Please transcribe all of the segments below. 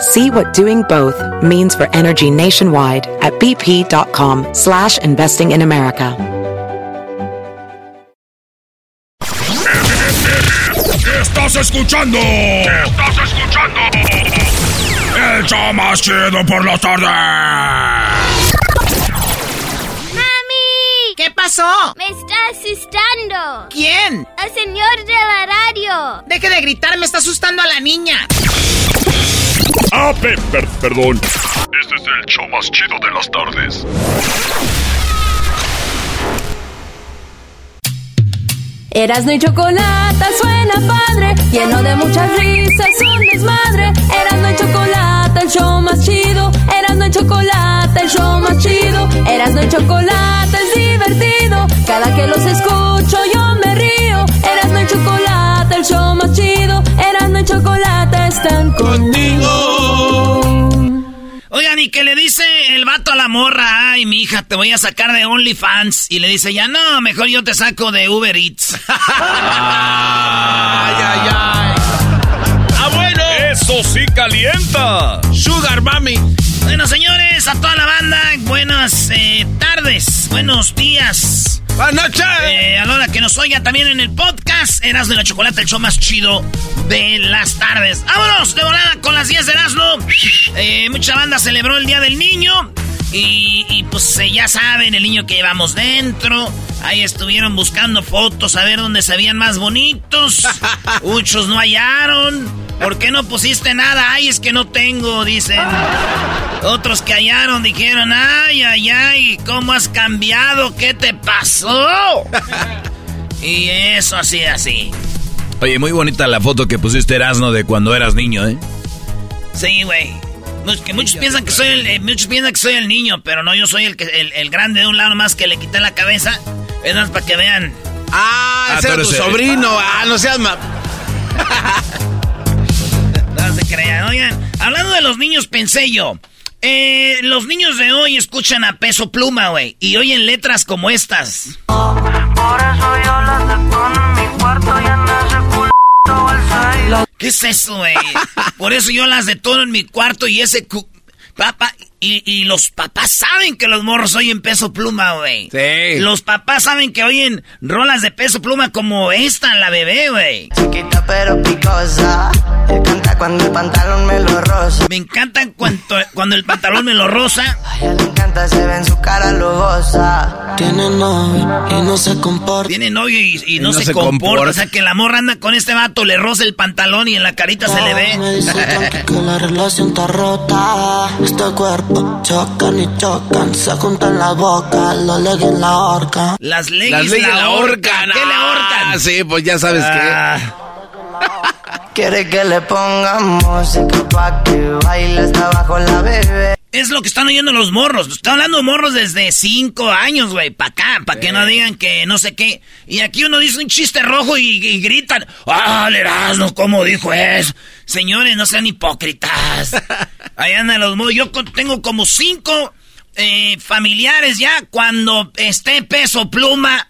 See what doing both means for energy nationwide at bp.com slash investing in America. Estás escuchando. Estás escuchando. El show más chido por la tarde. ¡Mami! ¿Qué pasó? Me está asustando. ¿Quién? El señor de la radio. Deje de gritar, me está asustando a la niña. Ah, pe- per- perdón. Este es el show más chido de las tardes. Erasno y Chocolata suena padre, lleno de muchas risas, un desmadre. Erasno y Chocolata, el show más chido. Erasno y Chocolata, el show más chido. Erasno y Chocolata es divertido. Cada que los escucho yo me río. Erasno y Chocolata, el show más chido. Erasno y Chocolata están conmigo. Oigan, y que le dice el vato a la morra, ay, mi hija, te voy a sacar de OnlyFans. Y le dice, ya no, mejor yo te saco de Uber Eats. Ay, ay, ay. Ah, bueno. Eso sí calienta. Sugar Mami. bueno, señores, a toda la banda, buenas eh, tardes, buenos días. Buenas noches. Eh, a la hora que nos oiga también en el podcast, Erasmo de la Chocolate, el show más chido de las tardes. ¡Vámonos! De volada con las 10 de Erasmo. Eh, mucha banda celebró el Día del Niño. Y, y, pues eh, ya saben, el niño que llevamos dentro. Ahí estuvieron buscando fotos a ver dónde se veían más bonitos. Muchos no hallaron. ¿Por qué no pusiste nada? Ay, es que no tengo, dicen. Otros que hallaron dijeron, ay, ay, ay, ¿cómo has cambiado? ¿Qué te pasó? y eso así, así. Oye, muy bonita la foto que pusiste Erasno de cuando eras niño, ¿eh? Sí, güey. Muchos, que muchos piensan que soy el, eh, muchos piensan que soy el niño, pero no, yo soy el que el, el grande de un lado más que le quité la cabeza. Es más para que vean. Ah, Ah, ese era tu sobrino. Ah, no seas ma... No se crean. Oigan, hablando de los niños, pensé yo. Eh, los niños de hoy escuchan a peso pluma, güey, y oyen letras como estas. Por eso yo las depongo en mi cuarto y en ese culito el seis. ¿Qué es eso, güey? Por eso yo las detono en mi cuarto y ese... cu- Papá, y, y los papás saben que los morros oyen peso pluma, güey. Sí. Los papás saben que oyen rolas de peso pluma como esta, la bebé, güey. Chiquita pero picosa. Le canta cuando el pantalón me lo rosa. Me encantan cuando, cuando el pantalón me lo rosa. A ella le encanta, se ve en su cara lujosa. Tiene novio y no se comporta. Tiene novio y, y no, se, comporta. O sea, que la morra anda con este vato, le roza el pantalón y en la carita se le Me ve. dice tranqui que la relación está rota. Este cuerpo chocan y chocan. Se juntan la boca, lo leguen en la horca. Las leyes Las leyes la ahorcan. ¿Qué le Ah, ahorcan? sí, pues ya sabes Ah, Quiere que le pongamos música pa' que baile hasta abajo la bebé. Es lo que están oyendo los morros. Están hablando de morros desde cinco años, güey, pa' acá, pa' que no digan que no sé qué. Y aquí uno dice un chiste rojo y, y gritan, ¡Ah, Erasmo, cómo dijo eso! Señores, no sean hipócritas. Ahí andan los morros. Yo tengo como cinco eh, familiares ya. Cuando esté peso pluma,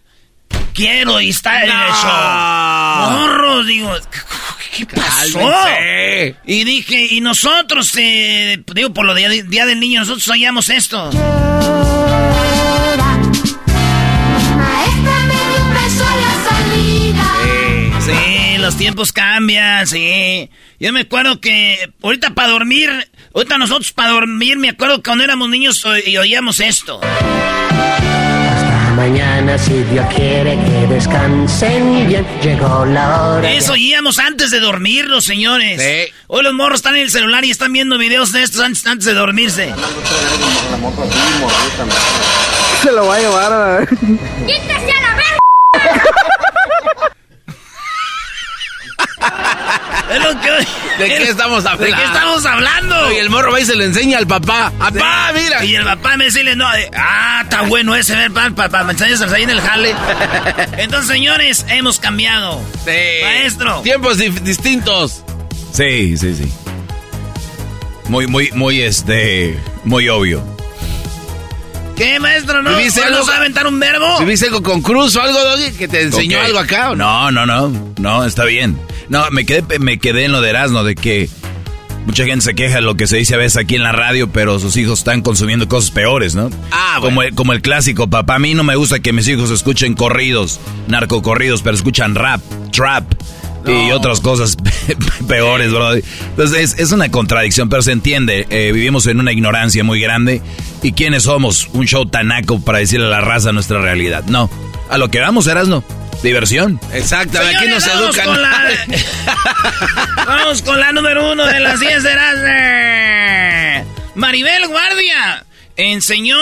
quiero estar en el show. Morros, digo, ¿qué pasó? Cálmense. Y dije, y nosotros, eh, digo, por lo de Día, del Niño, nosotros oíamos esto. Sí, los tiempos cambian, sí. Yo me acuerdo que ahorita para dormir, ahorita nosotros para dormir, me acuerdo que cuando éramos niños o- y oíamos esto. Mañana, si Dios quiere que descansen bien, llegó la hora. Eso oíamos antes de dormirnos, señores. Sí. Hoy los morros están en el celular y están viendo videos de estos antes, antes de dormirse. Se lo va a llevar a... ¡Quítese a la verga! Es lo que hoy- ¿De qué estamos ¿De hablando? qué estamos hablando? Y el morro va y se lo enseña al papá. ¡Papá, mira! Y el papá me dice, no, eh, ah, está bueno ese, ver, papá, me enseñas ahí en el jale. Entonces, señores, hemos cambiado. Sí. Maestro. Tiempos dif- distintos. Sí, sí, sí. Muy, muy, muy, este, muy obvio. ¿Qué, maestro? ¿No, ¿Viviste ¿no algo? a aventar un verbo? ¿Viviste algo con Cruz o algo, Doggy? ¿Que te enseñó algo acá o no? No, no, no, no, está bien. No, me quedé, me quedé en lo de Erasmo, de que mucha gente se queja de lo que se dice a veces aquí en la radio, pero sus hijos están consumiendo cosas peores, ¿no? Ah, como, bueno. el, como el clásico, papá, a mí no me gusta que mis hijos escuchen corridos, narcocorridos, pero escuchan rap, trap y otras cosas peores, bro. Entonces es, es una contradicción, pero se entiende. Eh, vivimos en una ignorancia muy grande. ¿Y quiénes somos? Un show tanaco para decirle a la raza nuestra realidad. No. A lo que vamos, Erasno. Diversión. Exacto, aquí nos Señores, vamos educan. Con la, vamos con la número uno de las 10 de Erasmo. Maribel Guardia enseñó,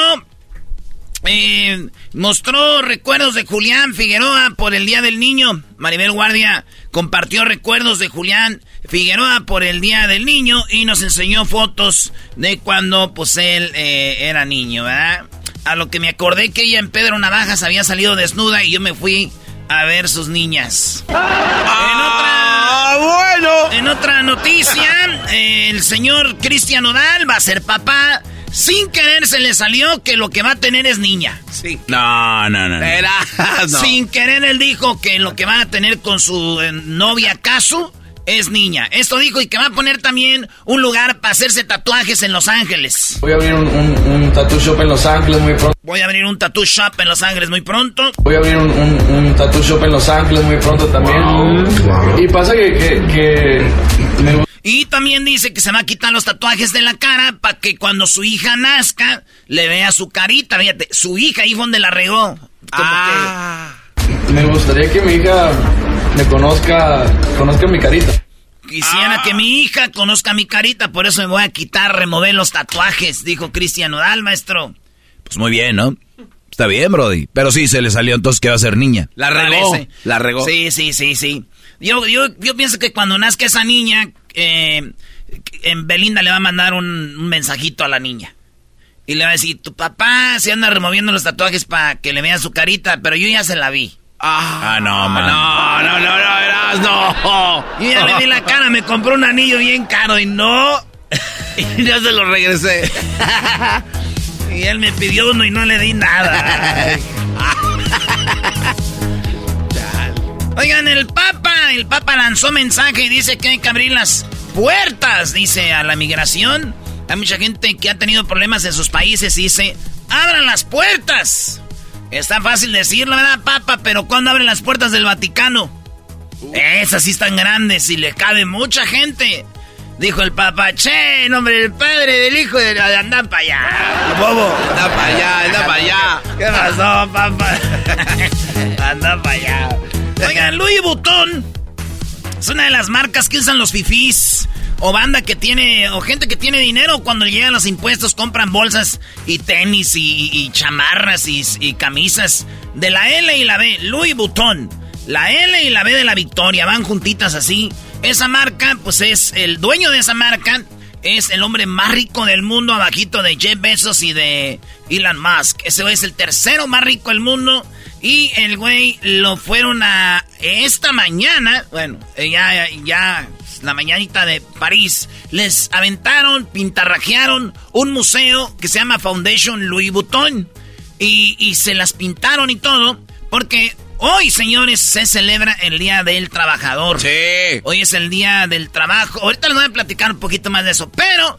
eh, mostró recuerdos de Julián Figueroa por el Día del Niño. Maribel Guardia compartió recuerdos de Julián Figueroa por el Día del Niño y nos enseñó fotos de cuando pues él eh, era niño, ¿verdad? A lo que me acordé que ella en Pedro Navajas había salido desnuda y yo me fui a ver sus niñas. ¡Ah, bueno! En otra noticia, eh, el señor Cristian Odal va a ser papá. Sin querer se le salió que lo que va a tener es niña. Sí. No, no, no. no. Era... no. Sin querer él dijo que lo que va a tener con su eh, novia Casu es niña. Esto dijo y que va a poner también un lugar para hacerse tatuajes en Los Ángeles. Voy a abrir un, un, un tattoo shop en Los Ángeles muy pronto. Voy a abrir un tattoo shop en Los Ángeles muy pronto. Voy a abrir un, un, un tattoo shop en Los Ángeles muy pronto también. Y pasa que, que, que Y también dice que se va a quitar los tatuajes de la cara para que cuando su hija nazca le vea su carita. Fíjate, su hija ahí fue donde la regó. Como Ah. Me gustaría que mi hija me conozca, conozca mi carita. quisiera que mi hija conozca mi carita, por eso me voy a quitar, remover los tatuajes, dijo Cristian Nodal, maestro. Pues muy bien, ¿no? Está bien, Brody. Pero sí, se le salió entonces que va a ser niña. La regó. La regó. Sí, sí, sí, sí. Yo, yo, yo pienso que cuando nazca esa niña, eh, en Belinda le va a mandar un, un mensajito a la niña. Y le va a decir, tu papá se anda removiendo los tatuajes para que le vean su carita, pero yo ya se la vi. Ah, no, man. No, no, no, no, verás, no. Yo ya le vi la cara, me compró un anillo bien caro y no. Y ya se lo regresé. Y él me pidió uno y no le di nada. Oigan, el Papa, el Papa lanzó mensaje y dice que hay que abrir las puertas, dice, a la migración. Hay mucha gente que ha tenido problemas en sus países y dice, abran las puertas. Está fácil decirlo, ¿verdad, Papa? Pero ¿cuándo abren las puertas del Vaticano? Esas sí están grandes y le cabe mucha gente. Dijo el Papa, che, nombre del Padre, del Hijo y del... Anda para allá, bobo. Anda para allá, anda para allá. ¿Qué pasó, papá? Anda para allá. Oigan, Louis Vuitton es una de las marcas que usan los fifís. O banda que tiene, o gente que tiene dinero cuando llegan los impuestos, compran bolsas y tenis y, chamarras y, camisas de la L y la B. Louis Vuitton. La L y la B de la Victoria van juntitas así. Esa marca, pues es el dueño de esa marca, es el hombre más rico del mundo, abajito de Jeff Bezos y de Elon Musk. Ese es el tercero más rico del mundo. Y el güey lo fueron a esta mañana, bueno, eh, ya, ya, la mañanita de París, les aventaron, pintarrajearon un museo que se llama Foundation Louis Vuitton. Y, y se las pintaron y todo, porque hoy, señores, se celebra el Día del Trabajador. Sí. Hoy es el Día del Trabajo. Ahorita les voy a platicar un poquito más de eso, pero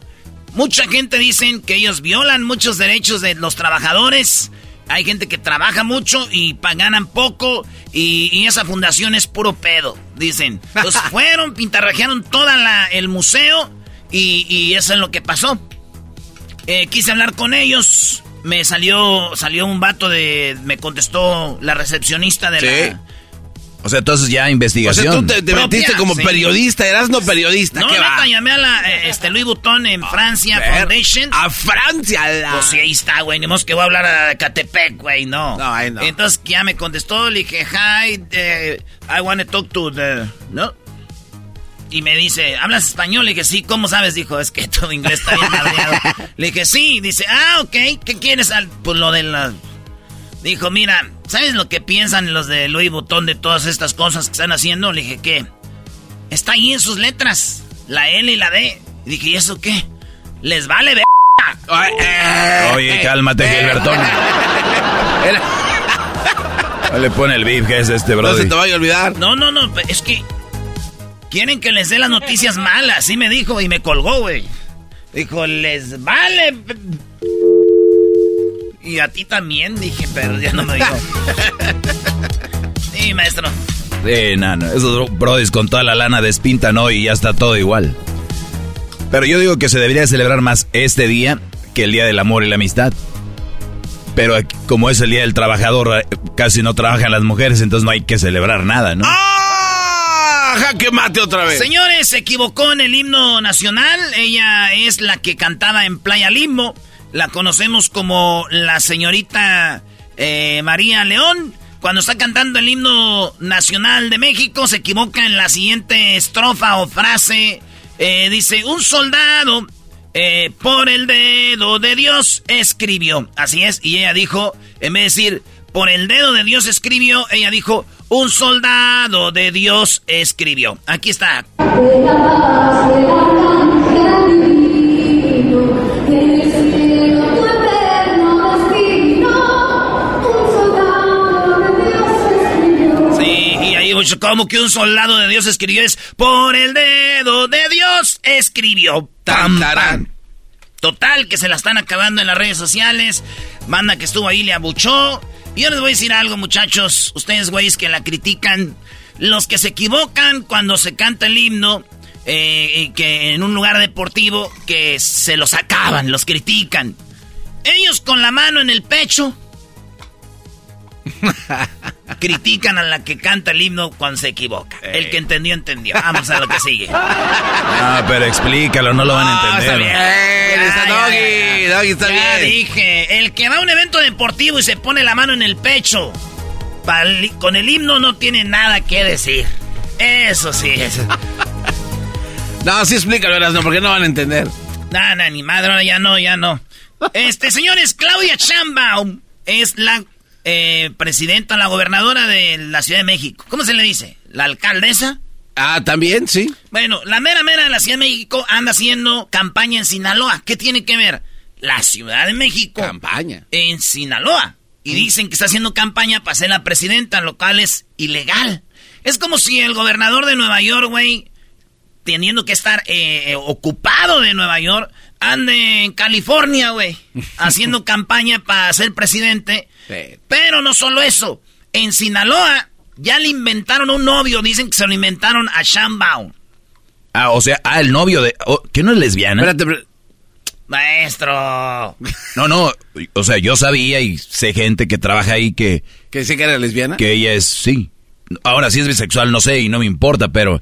mucha gente dicen que ellos violan muchos derechos de los trabajadores. Hay gente que trabaja mucho y ganan poco y, y esa fundación es puro pedo, dicen. Entonces fueron, pintarrajearon todo el museo y, y eso es lo que pasó. Eh, quise hablar con ellos, me salió, salió un vato de, me contestó la recepcionista de Sí. la... O sea, entonces ya O investigación. sea, tú te, metiste como sí. periodista, eras no periodista. No, ¿Qué va? neta, llamé a la, eh, este, Louis Vuitton en Francia Ver, Foundation. A Francia. la- Pues sí, ahí está, güey. Ni modo que voy a hablar a Catepec, güey, no. No, ahí no. Entonces ya me contestó, le dije, hi, eh, I want to talk to the... ¿No? Y me dice, ¿hablas español? Le dije, sí, ¿cómo sabes? Dijo, es que todo inglés está bien madreado. Le dije, sí. Dice, ah, ok, ¿qué quieres? Al- Pues lo de la... Dijo, mira, ¿sabes lo que piensan los de Louis Vuitton de todas estas cosas que están haciendo? Le dije, ¿qué? Está ahí en sus letras, la L y la D. Y dije, ¿y eso qué? Les vale ver... Eh, Oye, cálmate, eh, Gilbertón. era- Le pone el beef que es este, No brother. se te vaya a olvidar. No, no, no, es que quieren que les dé las noticias malas, así me dijo y me colgó, güey. Dijo, les vale. Y a ti también, dije, pero ya no me dijo. Sí, maestro. Sí, no, no. Esos brodis con toda la lana despintan hoy y ya está todo igual. Pero yo digo que se debería celebrar más este día que el Día del Amor y la Amistad. Pero como es el Día del Trabajador, eh, casi no trabajan las mujeres, entonces no hay que celebrar nada, ¿no? ¡Ah! ¡Jaque mate otra vez! Señores, se equivocó en el himno nacional. Ella es la que cantaba en Playa Limbo. La conocemos como la señorita eh, María León. Cuando está cantando el himno nacional de México, se equivoca en la siguiente estrofa o frase. Eh, dice, un soldado eh, por el dedo de Dios escribió. Así es, y ella dijo, en vez de decir, por el dedo de Dios escribió, ella dijo, un soldado de Dios escribió. Aquí está. Pues, como que un soldado de Dios escribió es, por el dedo de Dios escribió. Pam, pam. Total, que se la están acabando en las redes sociales. Banda que estuvo ahí le abuchó. Y yo les voy a decir algo, muchachos. Ustedes, güeyes, que la critican. Los que se equivocan cuando se canta el himno, eh, que en un lugar deportivo, que se los acaban, los critican. Ellos con la mano en el pecho. critican a la que canta el himno cuando se equivoca. El que entendió, entendió. Vamos a lo que sigue. Ah, pero explícalo, no lo van a está entender. bien, está ya, Doggy. Doggy está Ya bien. dije, el que va a un evento deportivo y se pone la mano en el pecho, con el himno no tiene nada que decir. Eso sí, eso. No, sí explícalo, no, porque no van a entender. Nada, ni madre, ya no, ya no. Este, señores, Claudia Sheinbaum es la eh, presidenta, la gobernadora de la Ciudad de México. ¿Cómo se le dice? ¿La alcaldesa? Ah, también, sí. Bueno, la mera mera de la Ciudad de México anda haciendo campaña en Sinaloa. ¿Qué tiene que ver? La Ciudad de México Campaña. en Sinaloa. Y dicen que está haciendo campaña para ser la presidenta, lo cual es ilegal. Es como si el gobernador de Nueva York, güey, teniendo que estar eh, eh, ocupado de Nueva York, ande en California, güey, haciendo campaña para ser presidente. Sí. Pero no solo eso. En Sinaloa ya le inventaron un novio. Dicen que se lo inventaron a Sheinbaum. Ah, o sea, ah, el novio de... oh, ¿Que no es lesbiana? Espérate, espérate. Maestro. No, no, o sea, yo sabía y sé gente que trabaja ahí que, ¿Que sí que era lesbiana? que ella es, sí. Ahora, si es bisexual, no sé y no me importa, pero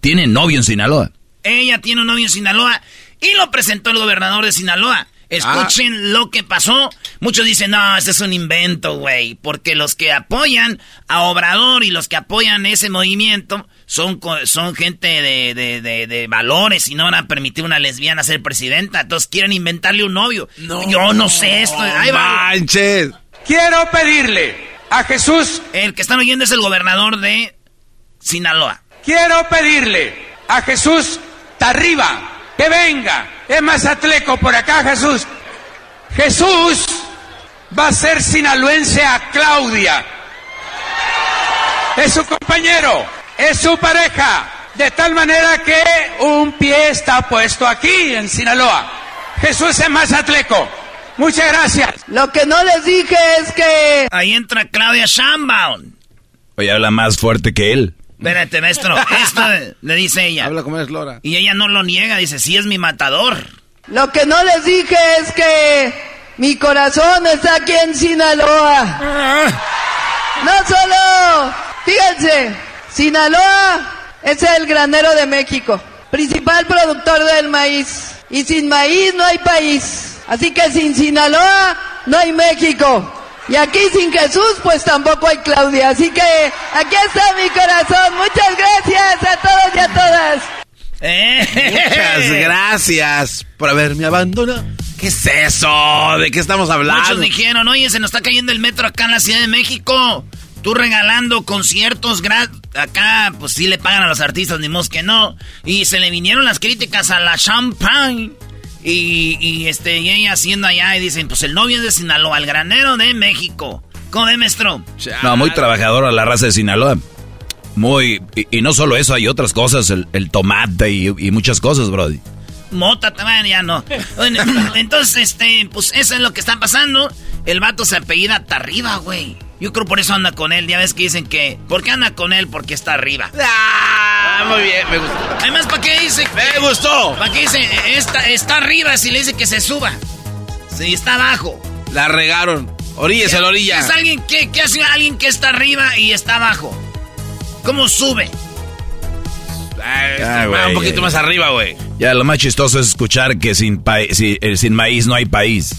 tiene novio en Sinaloa. Ella tiene un novio en Sinaloa y lo presentó el gobernador de Sinaloa. Escuchen lo que pasó. Muchos dicen, no, ese es un invento, güey. Porque los que apoyan a Obrador y los que apoyan ese movimiento son, son gente de, de- de- de valores y no van a permitir una lesbiana ser presidenta. Entonces quieren inventarle un novio. Yo no sé esto. Ahí va. Manches. Quiero pedirle a Jesús, El que están oyendo es el gobernador de Sinaloa. quiero pedirle a Jesús Tarriba que venga. Es Mazatleco por acá, Jesús. Jesús va a ser sinaloense a Claudia. Es su compañero, es su pareja. De tal manera que un pie está puesto aquí en Sinaloa. Jesús es Mazatleco. Muchas gracias. Lo que no les dije es que... Ahí entra Claudia Sheinbaum. Oye, habla más fuerte que él. Espérate, maestro. Esto le dice ella. Habla como es Lora. Y ella no lo niega, dice, sí es mi matador. Lo que no les dije es que mi corazón está aquí en Sinaloa. No solo, fíjense, Sinaloa es el granero de México, principal productor del maíz. Y sin maíz no hay país. Así que sin Sinaloa no hay México. Y aquí sin Jesús, pues tampoco hay Claudia. Así que aquí está mi corazón. Muchas gracias a todos y a todas. Muchas gracias por haberme abandonado. ¿Qué es eso? ¿De qué estamos hablando? Muchos dijeron, oye, se nos está cayendo el metro acá en la Ciudad de México. Tú regalando conciertos gratis. Acá, pues sí le pagan a los artistas, ni modo que no. Y se le vinieron las críticas a la Champagne. Y, y, este, y ella haciendo allá y dicen, pues el novio es de Sinaloa, el granero de México. ¿Cómo ve, maestro? No, muy trabajadora la raza de Sinaloa. Muy, y, no solo eso, hay otras cosas, el, el tomate y, y, muchas cosas, Brody. Mota también, ya no. Bueno, entonces, este, pues eso es lo que está pasando. El vato se apellida hasta arriba, güey. Yo creo por eso anda con él. Ya ves que dicen que. ¿Por qué anda con él? Porque está arriba. Ah, muy bien, me gustó. Además, ¿para qué dice? Me gustó. ¿Para qué dice? Está, está arriba si le dice que se suba. Si está abajo. La regaron. Oríllese a la orilla. ¿Es alguien que, qué hace alguien que está arriba y está abajo? ¿Cómo sube? Ah, wey, un poquito más arriba, güey. Ya, lo más chistoso es escuchar que sin, si, eh, sin maíz no hay país.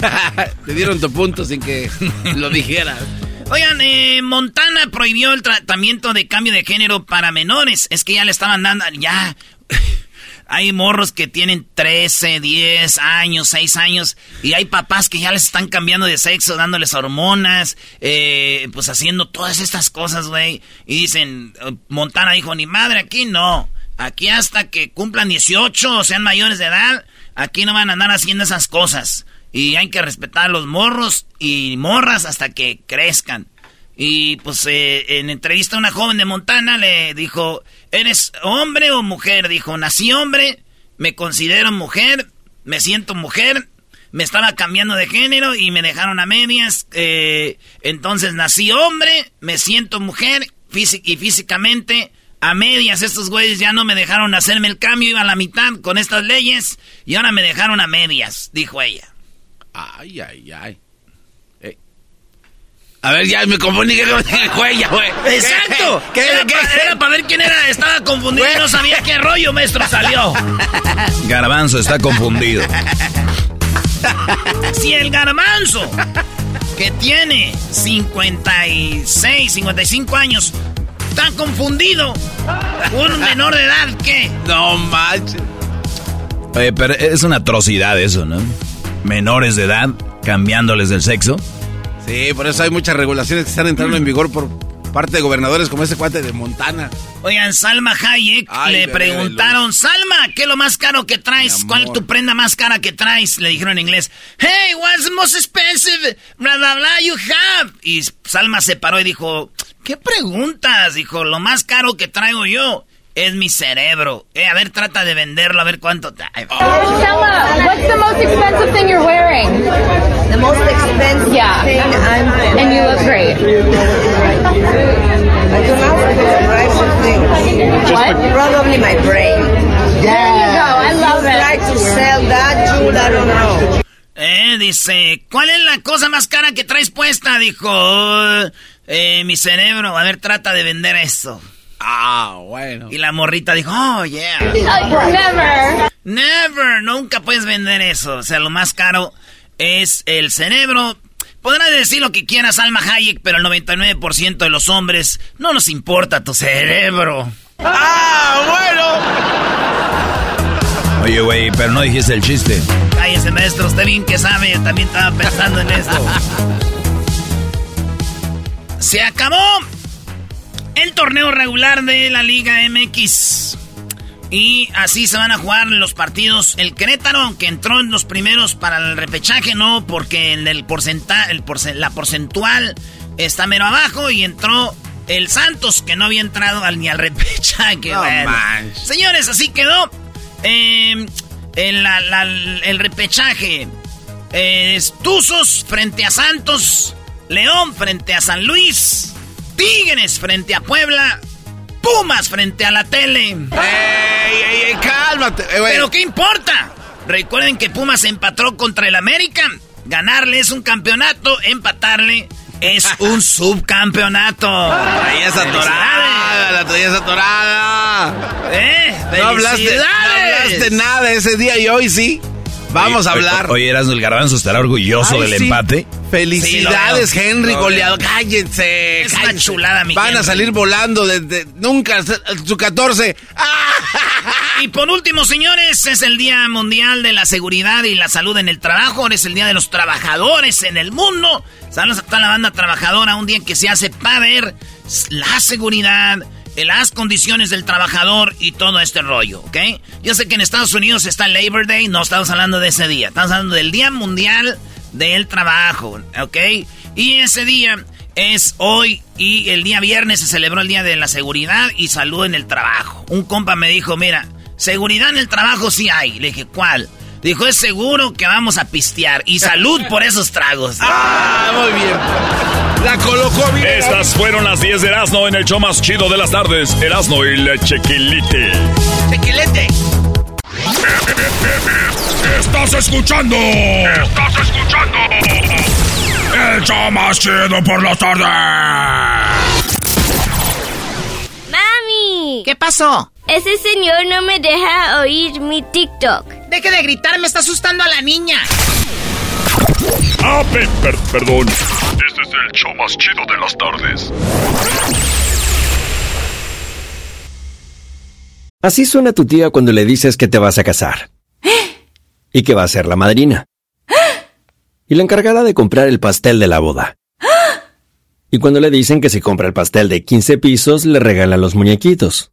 Te dieron tu punto sin que lo dijeras. Oigan, eh, Montana prohibió el tratamiento de cambio de género para menores. Es que ya le estaban dando, ya... hay morros que tienen 13, 10 años, 6 años, y hay papás que ya les están cambiando de sexo, dándoles hormonas, eh, pues haciendo todas estas cosas, güey. Y dicen, Montana dijo, ni madre, aquí no. Aquí hasta que cumplan 18 o sean mayores de edad, aquí no van a andar haciendo esas cosas. Y hay que respetar a los morros y morras hasta que crezcan. Y pues eh, en entrevista a una joven de Montana le dijo, ¿eres hombre o mujer? Dijo, nací hombre, me considero mujer, me siento mujer, me estaba cambiando de género y me dejaron a medias. Eh, entonces nací hombre, me siento mujer y físicamente a medias. Estos güeyes ya no me dejaron hacerme el cambio, iba a la mitad con estas leyes y ahora me dejaron a medias, dijo ella. Ay, ay, ay. Eh. A ver, ya me confundí que huella, güey. Exacto. ¿Qué, era, qué, para, era, para ver quién era. Estaba confundido y no sabía qué rollo, maestro, salió. Garbanzo está confundido. Si el garbanzo, que tiene 56, 55 años, está confundido, un menor de edad, ¿qué? No manches. Oye, pero es una atrocidad eso, ¿no? Menores de edad cambiándoles del sexo. Sí, por eso hay muchas regulaciones que están entrando en vigor por parte de gobernadores como ese cuate de Montana. Oigan, Salma Hayek Ay, le preguntaron, Salma, ¿qué es lo más caro que traes? ¿Cuál es tu prenda más cara que traes? Le dijeron en inglés, Hey, what's the most expensive blah, blah, blah you have? Y Salma se paró y dijo, ¿qué preguntas? Dijo, lo más caro que traigo yo es mi cerebro. Eh, a ver, trata de venderlo, a ver cuánto te... Oh. Stella, what's the most expensive thing you're wearing? The most expensive yeah. thing I'm wearing. And you look great. I don't know the What? Probably my brain. There you go, I love it. Try to sell that jewel, I don't know. Eh, dice, ¿cuál es la cosa más cara que traes puesta? Dijo, eh, mi cerebro. A ver, trata de vender eso. Ah, bueno. Y la morrita dijo, oh, yeah. Never. Never. Nunca puedes vender eso. O sea, lo más caro es el cerebro. Podrás decir lo que quieras, Alma Hayek, pero el 99% de los hombres no nos importa tu cerebro. ¡Ah, bueno! Oye, güey, pero no dijiste el chiste. Cállese, maestro. Usted bien que sabe. También estaba pensando en esto. Se acabó el torneo regular de la Liga MX. Y así se van a jugar los partidos. El Querétaro, aunque entró en los primeros para el repechaje, no, porque en el la porcentual está mero abajo. Y entró el Santos, que no había entrado al, ni al repechaje. No bueno. manches. Señores, así quedó. Eh, el, la, la, el repechaje. Eh, Tuzos frente a Santos. León frente a San Luis. Tigres frente a Puebla. Pumas frente a la tele. ¡Ey, ey, ey! ¡Cálmate! Eh. ¿Pero qué importa? Recuerden que Pumas empató contra el América. Ganarle es un campeonato, empatarle es un subcampeonato. Traías atorada, la traías atorada. ¿Eh? No hablaste, no hablaste nada ese día y hoy sí. Vamos a hablar. Oye, Erasmo, el garbanzo estará orgulloso Ay, del sí. empate. Felicidades, Sí, lo veo. Henry, Lo goleado. Cállense. Es una cállense. chulada, mi Van a salir volando desde nunca su 14. Y por último, señores, es el Día Mundial de la Seguridad y la Salud en el Trabajo. Ahora es el Día de los Trabajadores en el mundo. Saludos a toda la banda trabajadora. Un día en que se hace para ver la seguridad, las condiciones del trabajador y todo este rollo, ¿ok? Yo sé que en Estados Unidos está Labor Day. No estamos hablando de ese día. Estamos hablando del Día Mundial del Trabajo, ¿ok? Y ese día es hoy y el día viernes se celebró el Día de la Seguridad y Salud en el Trabajo. Un compa me dijo, mira, seguridad en el trabajo sí hay. Le dije, ¿cuál? Dijo, es seguro que vamos a pistear y salud por esos tragos. Ah, muy bien. La colocó bien. Estas fueron las 10 de Erasmo en el show más chido de las tardes. Erasmo y la Chequilite. Chequilete. Estás escuchando. Estás escuchando. El show más chido por las tardes. ¡Mami! ¿Qué pasó? Ese señor no me deja oír mi TikTok. Deje de gritar, me está asustando a la niña. Ah, pe- per- perdón. Este es el show más chido de las tardes. Así suena tu tía cuando le dices que te vas a casar. Y que va a ser la madrina. Y la encargada de comprar el pastel de la boda. Y cuando le dicen que si compra el pastel de 15 pisos, le regalan los muñequitos.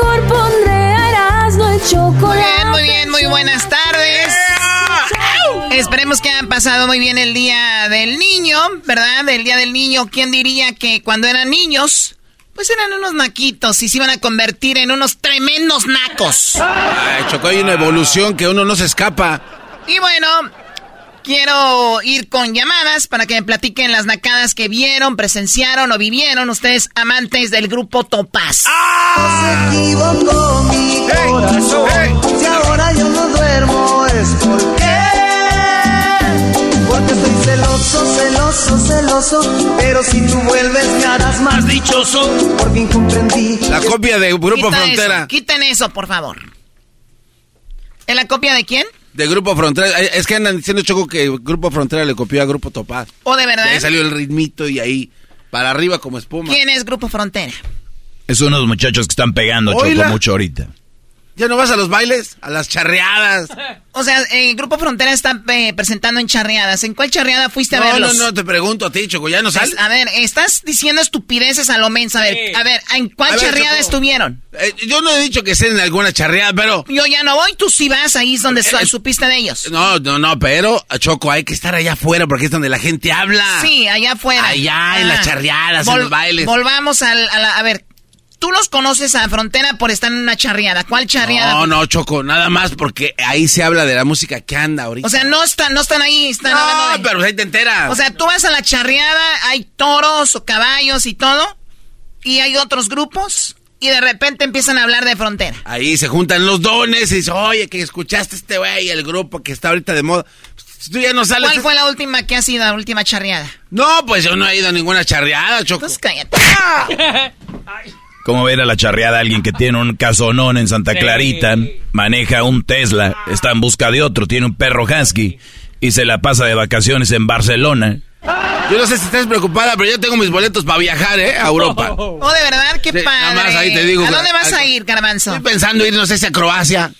Mejor pondré a Erasmo el chocolate. Muy bien, muy bien, muy buenas tardes. Esperemos que hayan pasado muy bien el día del niño, ¿verdad? El día del niño, ¿quién diría que cuando eran niños, pues eran unos naquitos y se iban a convertir en unos tremendos nacos? Ay, Choco, hay una evolución que uno no se escapa. Y bueno, quiero ir con llamadas para que me platiquen las nacadas que vieron, presenciaron o vivieron ustedes amantes del grupo Topaz. ¡Ah! Se equivocó mi corazón. Si ahora yo no duermo es porque. Porque estoy celoso, celoso, celoso. Pero si tú vuelves me harás más dichoso. Porque incomprendí. La copia de Grupo Quita Frontera. Eso, quiten eso, por favor. ¿Es la copia de quién? De Grupo Frontera. Es que andan diciendo, Choco, que Grupo Frontera le copió a Grupo Topaz. ¿O de verdad? Y ahí salió el ritmito y ahí, para arriba como espuma. ¿Quién es Grupo Frontera? Es uno de los muchachos que están pegando. Choco, mucho ahorita. ¿Ya no vas a los bailes? ¿A las charreadas? O sea, el Grupo Frontera está eh, presentando en charreadas. ¿En cuál charreada fuiste a No, verlos? no, no, te pregunto a ti, Choco, ¿ya no sales? A ver, estás diciendo estupideces a lo mensa. A ver, a ver, ¿en cuál ver, charreada Choco. estuvieron? Eh, yo no he dicho que estén en alguna charreada, pero... Yo ya no voy, tú sí vas, ahí es donde Eh, su- eh, supiste de ellos. No, no, no, pero, Choco, hay que estar allá afuera porque es donde la gente habla. Sí, allá afuera. Allá, en las charreadas, en los bailes. Volvamos al, a la- A ver, tú los conoces a Frontera por estar en una charreada. ¿Cuál charreada? No, no, Choco, nada más porque ahí se habla de la música que anda ahorita. O sea, no están, no están ahí, están No, hablando de- pero ahí te enteras. O sea, tú vas a la charreada, hay toros o caballos y todo, y hay otros grupos, y de repente empiezan a hablar de frontera. Ahí se juntan los dones y dices, oye, que escuchaste este güey, el grupo que está ahorita de moda. Tú ya no sales. ¿Cuál fue la última que ha sido la última charreada? No, pues yo no he ido a ninguna charreada, Choco. Pues cállate. ¿Cómo ver a la charreada a alguien que tiene un casonón en Santa Clarita, maneja un Tesla, está en busca de otro, tiene un perro husky y se la pasa de vacaciones en Barcelona? Yo no sé si estás preocupada, pero yo tengo mis boletos para viajar, ¿eh? A Europa. Oh, de verdad, qué Sí, padre. nada más ahí te digo, ¿A dónde vas a- a ir, Garbanzo? Estoy pensando ir, no sé si a Croacia.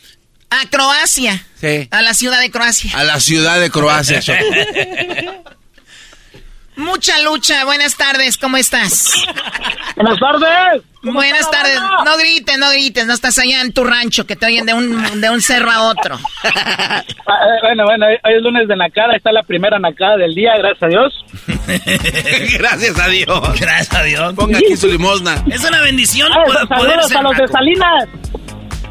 A Croacia. Sí. A la ciudad de Croacia. A la ciudad de Croacia. Mucha lucha. Buenas tardes, ¿cómo estás? Buenas tardes. Buenas tardes. No grites, no grites. No estás allá en tu rancho que te oyen de un, de un cerro a otro. Ah, eh, bueno, bueno, hoy es lunes de Nacada, está la primera Nacada del día, gracias a Dios. Gracias a Dios. Gracias a Dios. Ponga aquí su limosna. Es una bendición Ah, poder- poder saludos ser a los de. Salinas.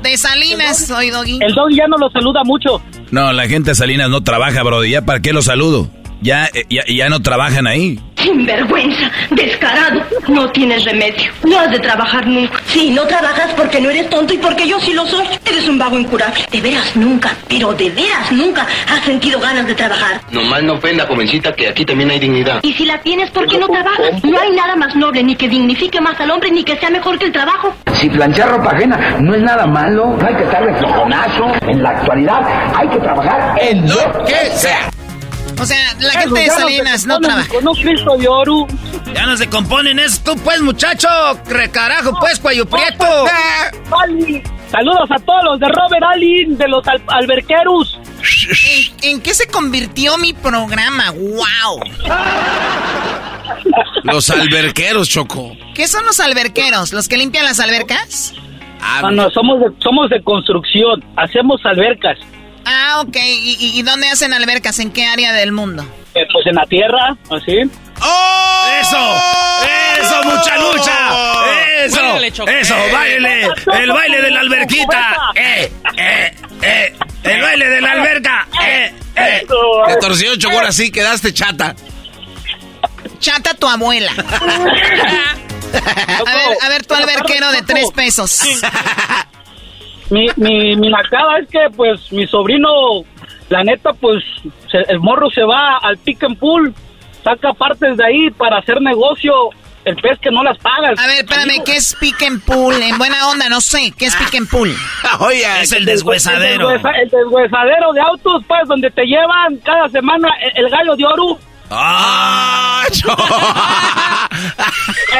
De Salinas, soy Doggy. El Doggy ya no lo saluda mucho. No, la gente de Salinas no trabaja, bro. ¿Ya para qué lo saludo? Ya, eh, ya, ya no trabajan ahí. Sinvergüenza, descarado, no tienes remedio. No has de trabajar nunca. Sí, no trabajas porque no eres tonto y porque yo sí lo soy. Eres un vago incurable. De veras nunca, pero de veras nunca has sentido ganas de trabajar. Nomás no ofenda, jovencita, que aquí también hay dignidad. Y si la tienes, ¿por qué no trabajas? No hay nada más noble, ni que dignifique más al hombre, ni que sea mejor que el trabajo. Si planchar ropa ajena no es nada malo, no hay que estar de flojonazo. En la actualidad hay que trabajar en lo que sea. O sea, la gente de Salinas no trabaja. Con un Cristo de oro. Ya no se componen eso, tú pues, muchacho. Recarajo, pues, cuello prieto. Ali. Saludos a todos los de Robert Allen, de los al- alberqueros. ¿En, en qué se convirtió mi programa? ¡Wow! Los alberqueros, Choco. ¿Qué son los alberqueros? ¿Los que limpian las albercas? No, no, somos de, somos de construcción, hacemos albercas. Ah, ok. ¿Y, dónde hacen albercas? ¿En qué área del mundo? Eh, pues en la tierra, así. ¡Oh! ¡Eso! ¡Eso, mucha lucha! ¡Eso! ¡Eso! ¡Baile! ¡El baile de la alberquita! ¡Eh! ¡Eh! ¡Eh! ¡El baile de la alberca! ¡Eh! ¡Eh! Te torció, Choco, ahora sí quedaste chata. Chata tu abuela. A ver, a ver tu alberquero de tres pesos. Mi, mi, mi nacada es que, pues, mi sobrino, la neta, pues, se- el morro se va al pick and pool, saca partes de ahí para hacer negocio, el pez que no las pagas. A ver, espérame, ¿qué es pick and pull? En buena onda, no sé. ¿Qué es pick and pull? Oye, Es el El, deshuesadero. deshuesa- el deshuesadero de autos, pues, donde te llevan cada semana el, el gallo de oro, ¡Ah!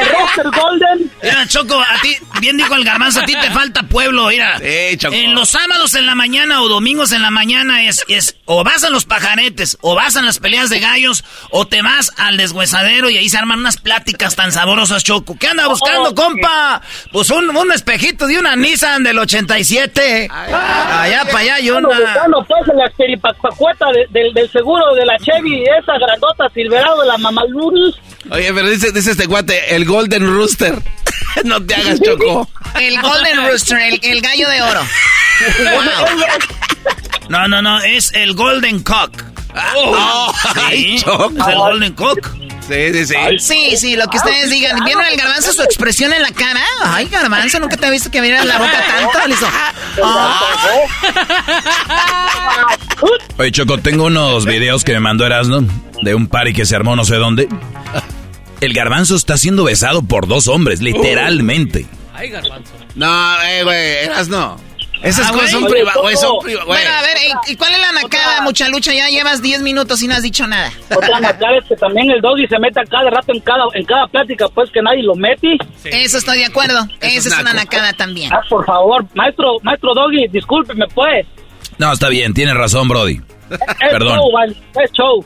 el roster golden. Mira, Choco, a ti, bien dijo el garbanzo, a ti te falta pueblo, mira. Sí, Choco. En los sábados en la mañana o domingos en la mañana es, es o vas a los pajaretes, o vas a las peleas de gallos, o te vas al deshuesadero y ahí se arman unas pláticas tan saborosas, Choco. ¿Qué anda buscando, Oh, compa? Pues un, un espejito de una Nissan del 87. Allá para allá y Bueno, una... buscando, pues, en la del, del seguro de la Chevy, esa grandota Silverado la Mamalurus. Oye, pero dice, dice este guate, el Golden Rooster. no te hagas, Choco. El Golden Rooster, el, el gallo de oro. No, no, no, es el Golden Cock. Oh, Sí, ay, Choco. es el Golden Cock. Sí, sí, sí. Sí, sí, lo que ustedes digan. ¿Vieron el garbanzo su expresión en la cara? Ay, garbanzo, nunca te he visto que abriera la boca tanto. Le hizo, Oye, Choco, tengo unos videos que me mandó Erasno de un party que se armó no sé dónde. El garbanzo está siendo besado por dos hombres, literalmente. Ay, garbanzo. No, eh, güey, eras no. Esas Ah, cosas son privadas, son. Bueno, a ver, ¿y- ¿y cuál es la nacada, mucha lucha? Ya llevas 10 minutos y no has dicho nada. Otra nacada es que también el doggy se mete a cada rato en cada, en cada plática, pues que nadie lo mete. Eso estoy de acuerdo. Esa es una nacada también. Ah, por favor, maestro, maestro doggy, discúlpeme, pues. No, está bien, tienes razón, Brody. Es Perdón. show, vale, es show.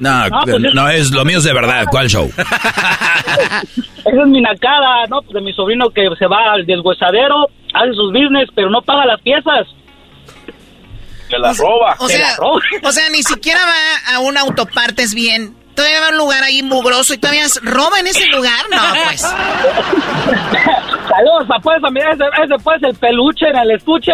No, No, pues es- no es lo mío es de verdad. ¿Cuál show? Esa es mi nacada, ¿no? Pues de mi sobrino que se va al deshuesadero, hace sus business, pero no paga las piezas. Se las roba. O sea, o sea, ni siquiera va a un autopartes bien. Todavía va a un lugar ahí mugroso y todavía roba en ese lugar. No, pues. Saludos, papá, ese, ese, ese pues el peluche en el estuche.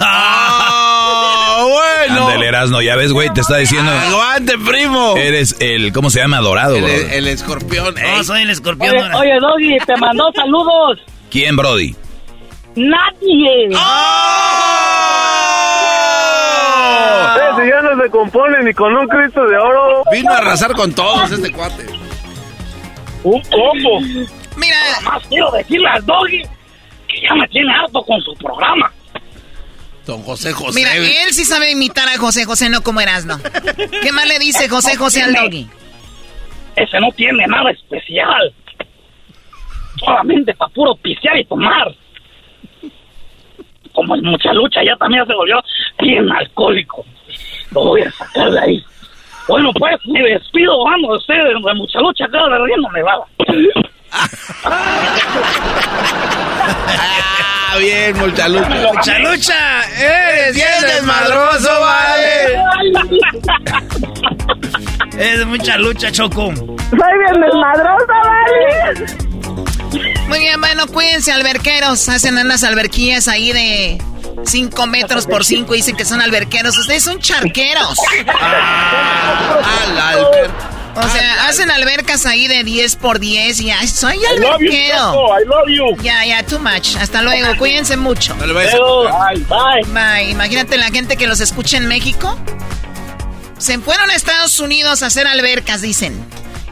¡Ah, bueno! Ándale, Erasno, ya ves, güey, te está diciendo. ¡Aguante, primo! Eres el, ¿cómo se llama? Dorado, El, bro. el escorpión. No, soy el escorpión. Oye, oye, Doggy, te mandó saludos. ¿Quién, Brody? Nadie. Ese ya no se compone ni con un Cristo de oro. Vino a arrasar con todos este cuate. Un poco. Mira. Nada más quiero decirle al Doggy que ya me tiene harto con su programa. Don José José. Mira, él sí sabe imitar a José José, no como Erasno. ¿Qué más le dice José José al doggy? Ese no tiene nada especial. Solamente para puro pisear y tomar. Como el mucha lucha ya también se volvió bien alcohólico. Lo voy a sacar de ahí. Bueno, pues me despido, vamos, de ustedes, de mucha lucha, cada de riendo me va. Ah, bien, mucha lucha. Mucha lucha, eres bien desmadroso, vale. Es mucha lucha, Choco. Soy bien desmadrosa, vale. Muy bien, bueno, cuídense, alberqueros. Hacen unas alberquillas ahí de 5 metros por 5 y dicen que son alberqueros. Ustedes son charqueros. Al alber. O sea, hacen albercas ahí de 10 por 10 y ay, soy I love you, alberquero. I love you. Ya, ya, too much. Hasta luego, cuídense mucho. No bye, bye. Bye. Imagínate la gente que los escucha en México. Se fueron a Estados Unidos a hacer albercas, dicen.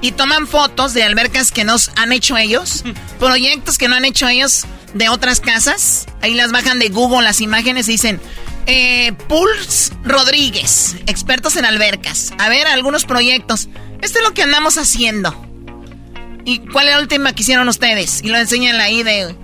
Y toman fotos de albercas que nos han hecho ellos. Proyectos que no han hecho ellos de otras casas. Ahí las bajan de Google las imágenes y dicen... Eh, Pulse Rodríguez, expertos en albercas. A ver, algunos proyectos. Esto es lo que andamos haciendo. ¿Y cuál es la última que hicieron ustedes? Y lo enseñan ahí de...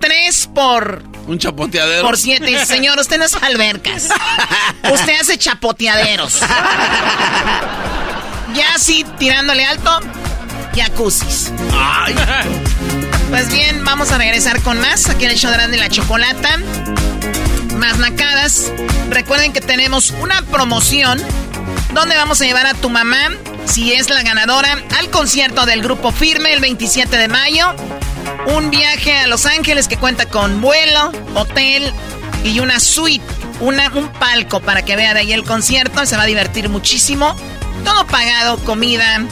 Tres por Un chapoteadero. por siete. Dice, Señor, usted no es albercas. Usted hace chapoteaderos. Ya sí, tirándole alto, jacuzzis. Ay. Pues bien, vamos a regresar con más. Aquí en el show de la Chocolata. Más nacadas. Recuerden que tenemos una promoción donde vamos a llevar a tu mamá, si es la ganadora, al concierto del grupo Firme el 27 de mayo. Un viaje a Los Ángeles que cuenta con vuelo, hotel y una suite, una, un palco para que vea de ahí el concierto. Se va a divertir muchísimo. Todo pagado, comida,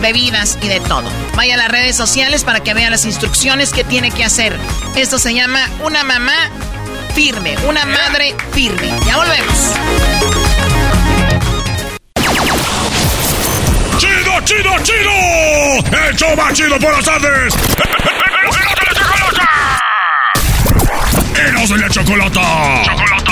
bebidas y de todo. Vaya a las redes sociales para que vea las instrucciones que tiene que hacer. Esto se llama una mamá firme, una madre firme. Ya volvemos. ¡Chido, chido, chido! ¡El más chido por las tardes! ¡Eros de la chocolata! ¡Chocolata!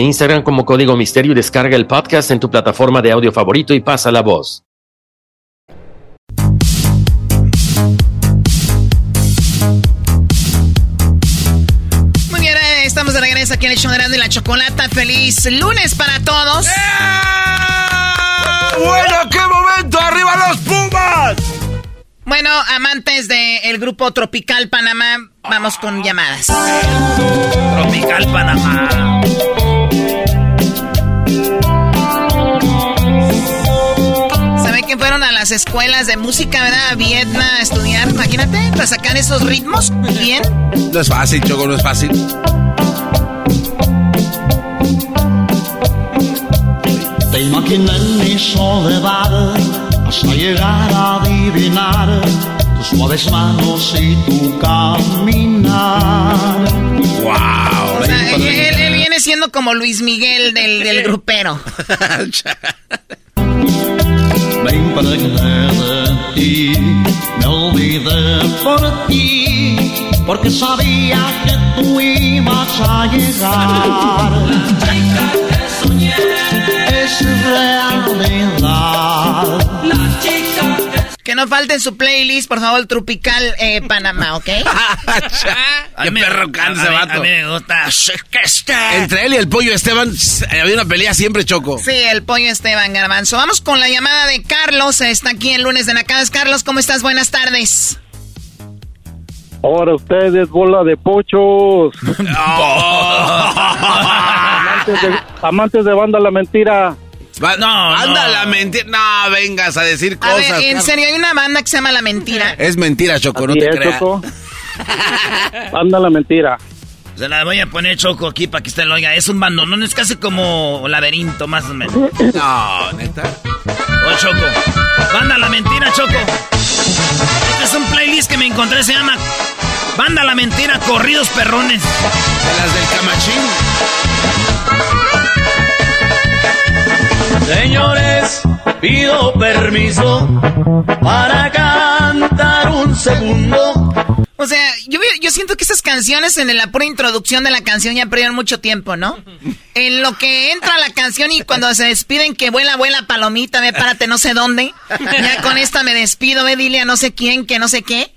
Instagram como Código Misterio y descarga el podcast en tu plataforma de audio favorito y pasa la voz. Muy bien, eh, estamos de regreso aquí en el show de y la Chocolata. Feliz lunes para todos. Bueno, qué momento, arriba los Pumas. Bueno, amantes del grupo Tropical Panamá, vamos con llamadas. Tropical Panamá. Que fueron a las escuelas de música, verdad? A Vietnam a estudiar, imagínate, para sacar esos ritmos bien. No es fácil, Choco, no es fácil. Te imaginé en mi soledad hasta llegar a adivinar tus suaves manos y tu caminar. ¡Wow! O sea, él, él- él viene siendo como Luis Miguel del, del grupero. Me impregné de ti, me olvidé por ti, porque sabía que tú ibas a llegar. La chica que soñé es realidad. La chica Que no falte en su playlist, por favor, Tropical eh, Panamá, ¿ok? Qué perro cansa, a mí- vato. a mí me gusta. Entre él y el pollo Esteban eh, había una pelea siempre, Choco. Sí, el pollo Esteban Garbanzo. Vamos con la llamada de Carlos. Está aquí el lunes de Nacadas. Carlos, ¿cómo estás? Buenas tardes. Ahora ustedes, bola de pochos. amantes, de, amantes de banda La Mentira. No, anda la mentira. No, vengas a decir A cosas. ver, en Carlos. serio, hay una banda que se llama La Mentira. Es mentira, Choco, no te es, creas. Choco. Banda La Mentira. Se la voy a poner Choco aquí para que usted lo oiga. Es un bandonón, es casi como laberinto, más o menos. No, neta. Oh, Choco. Banda la mentira, Choco. Este es un playlist que me encontré, se llama Banda la mentira, corridos perrones. De las del camachín. Señores, pido permiso para cantar un segundo. O sea, yo, yo siento que estas canciones en la pura introducción de la canción ya perdieron mucho tiempo, ¿no? En lo que entra la canción y cuando se despiden que vuela, vuela palomita, ve, párate no sé dónde. Ya con esta me despido, ve, dile a no sé quién, que no sé qué.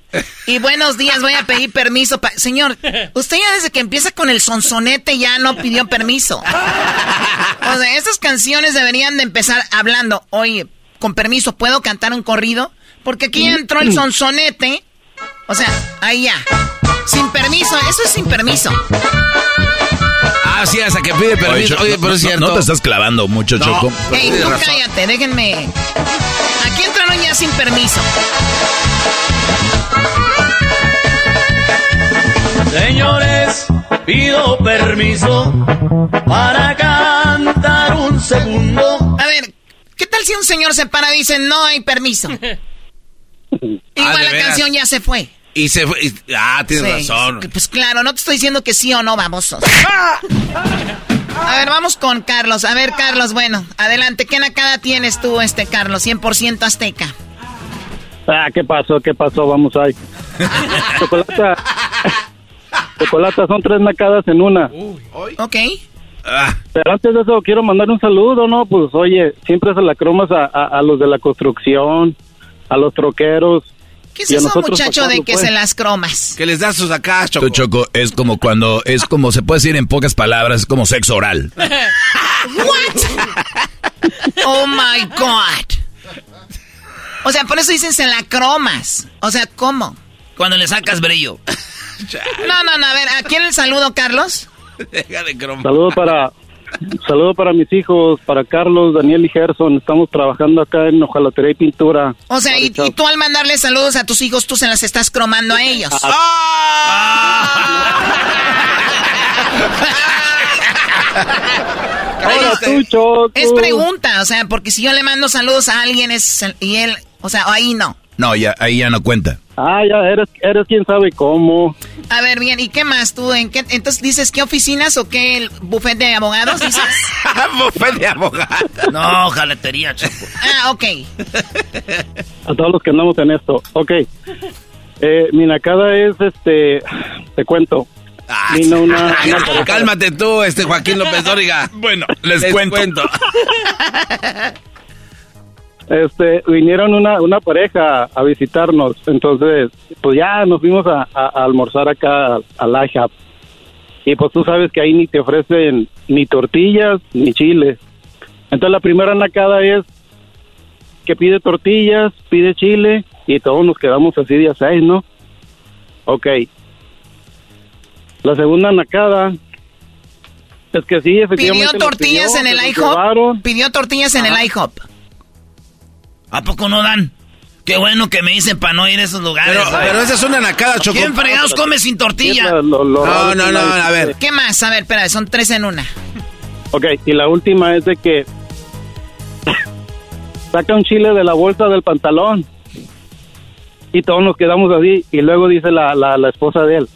Y buenos días, voy a pedir permiso. pa- Señor, usted ya desde que empieza con el sonsonete ya no pidió permiso. O sea, estas canciones deberían de empezar hablando, oye, con permiso, ¿puedo cantar un corrido? Porque aquí ya entró el sonsonete. O sea, ahí ya. Sin permiso, eso es sin permiso. Ah, sí, hasta que pide permiso. Cho- Oye, pero no, es cierto. No te estás clavando mucho, No. Choco. Ey, tú cállate, déjenme. Ya sin permiso. Señores, pido permiso para cantar un segundo. A ver, ¿qué tal si un señor se para y dice no hay permiso? Igual Ah, ¿de la veras? canción ya se fue. Y se fue. y- ah, tienes Sí, razón. Pues claro, no te estoy diciendo que sí o no, babosos. A ver, vamos con Carlos. A ver, Carlos, bueno, adelante. ¿Qué nacada tienes tú, este Carlos? 100% azteca. Ah, ¿qué pasó? ¿Qué pasó? Vamos ahí. Chocolata. Chocolata, son tres nacadas en una. Ok. Ah, Pero antes de eso, quiero mandar un saludo, ¿no? Pues, oye, siempre se la cromas a, a- a los de la construcción, a los troqueros. ¿Qué es eso, muchacho, de que pues. se las cromas? que les das sus acá, Choco. Tú, Choco, es como cuando, es como se puede decir en pocas palabras, es como sexo oral. Oh my God. O sea, por eso dicen se la cromas. O sea, ¿cómo? Cuando le sacas brillo. No, no, no, a ver, ¿a quién el saludo, Carlos? Deja de cromar. Saludo para, saludo para mis hijos, para Carlos, Daniel y Gerson. Estamos trabajando acá en hojalatería y pintura. O sea, y, tú al mandarle saludos a tus hijos, tú se las estás cromando a ellos. Ah. Ahora tú, Choco. Es pregunta, o sea, porque si yo le mando saludos a alguien es y él, o sea, ahí no. No, ya, ahí ya no cuenta. Ah, ya eres, eres quien sabe cómo. A ver, bien, ¿y qué más tú? ¿En qué, entonces dices qué oficinas o qué el buffet de abogados dices? Buffet de abogados. No, jaletería, chico. Ah, ok. A todos los que andamos en esto. Ok. Eh, mi nacada es, este, te cuento. Vino una, una pareja- Cálmate tú, este Joaquín López Dóriga. Bueno, les, cuento. este, vinieron una, una pareja a visitarnos, entonces, pues ya nos fuimos a, a- a almorzar acá al IHOP. Y pues tú sabes que ahí ni te ofrecen ni tortillas ni chiles. Entonces la primera nacada es que pide tortillas, pide chile y todos nos quedamos así de a seis, ¿no? Ok. La segunda nacada es que sí, efectivamente. ¿Pidió tortillas pidió, en el IHOP? ¿Pidió tortillas en el IHOP? ¿A poco no dan? Qué bueno que me dicen para no ir a esos lugares. Pero, pero esa es una nacada, Choco. ¿Quién fregados come sin tortilla? Lo- lo- No, no, no, a ver. ¿Qué más? A ver, espera, son tres en una. Ok, y la última es de que saca un chile de la bolsa del pantalón y todos nos quedamos así y luego dice la, la, la esposa de él.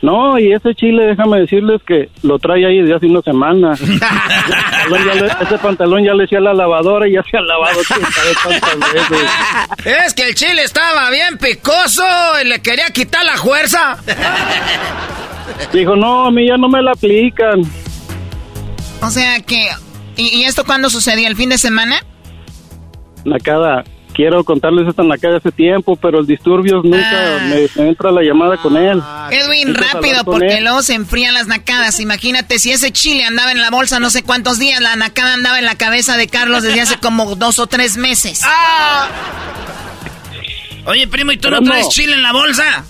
No, y ese chile, déjame decirles que lo trae ahí desde hace una semana. Ese pantalón ya le- ese pantalón ya le eché a la lavadora y ya se ha lavado veces. Es que el chile estaba bien picoso y le quería quitar la fuerza. Dijo, no, a mí ya no me la aplican. O sea que... ¿Y, y esto cuándo sucedió? ¿El fin de semana? Nacada, quiero contarles esta nacada hace tiempo, pero el disturbios nunca me, me entra la llamada con él. Edwin, rápido, porque él. luego se enfrían las nacadas. Imagínate, si ese chile andaba en la bolsa no sé cuántos días, la nacada andaba en la cabeza de Carlos desde hace como dos o tres meses. Oye, primo, ¿y tú no traes chile en la bolsa?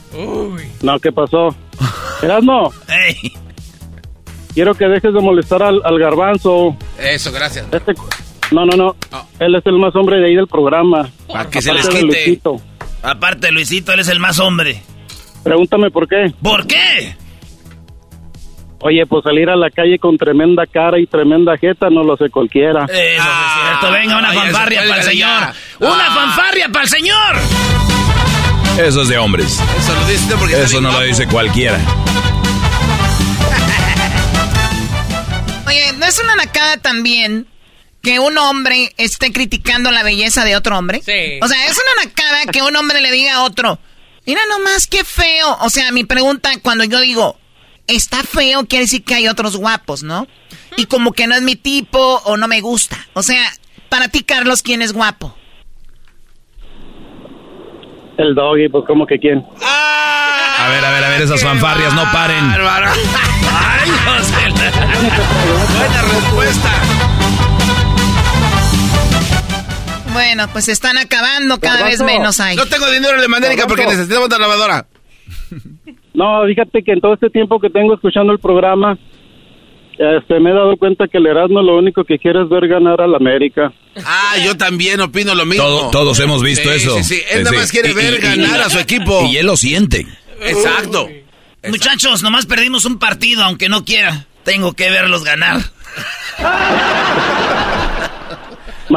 No, ¿qué pasó? Erasmo, Ey. quiero que dejes de molestar al, al garbanzo. Eso, gracias. Este, no, no, no. Él es el más hombre de ahí del programa. Para que se Aparte les de quite. Luisito. Aparte, Luisito, eres el más hombre. Pregúntame por qué. ¿Por qué? Oye, pues salir a la calle con tremenda cara y tremenda jeta no lo sé cualquiera. Eso sí es cierto. Venga, una fanfarria para el señor. ¡Una Ah. fanfarria para el señor! Eso es de hombres. Eso lo dice porque Eso no lo dice cualquiera. Oye, ¿no es una nacada también que un hombre esté criticando la belleza de otro hombre? Sí. O sea, es una nacada que un hombre le diga a otro, mira nomás qué feo. O sea, mi pregunta cuando yo digo, está feo, quiere decir que hay otros guapos, ¿no? Y como que no es mi tipo o no me gusta. O sea, para ti, Carlos, ¿quién es guapo? El doggy, pues como que quién. A ver, a ver, a ver, esas fanfarrias no paren. Ay, José. Buena respuesta. Bueno, pues se están acabando, cada vez menos hay. No tengo dinero de Mandérica porque necesitamos otra lavadora. No, fíjate que en todo este tiempo que tengo escuchando el programa, este, me he dado cuenta que el Erasmo lo único que quiere es ver ganar al América. Ah, yo también opino lo mismo. Todo- todos hemos visto Sí, eso. Sí, sí, Él nada Sí, más quiere y- ver y- ganar y- a su equipo. Y él lo siente. Exacto. Muchachos, nomás perdimos un partido, aunque no quiera. Tengo que verlos ganar.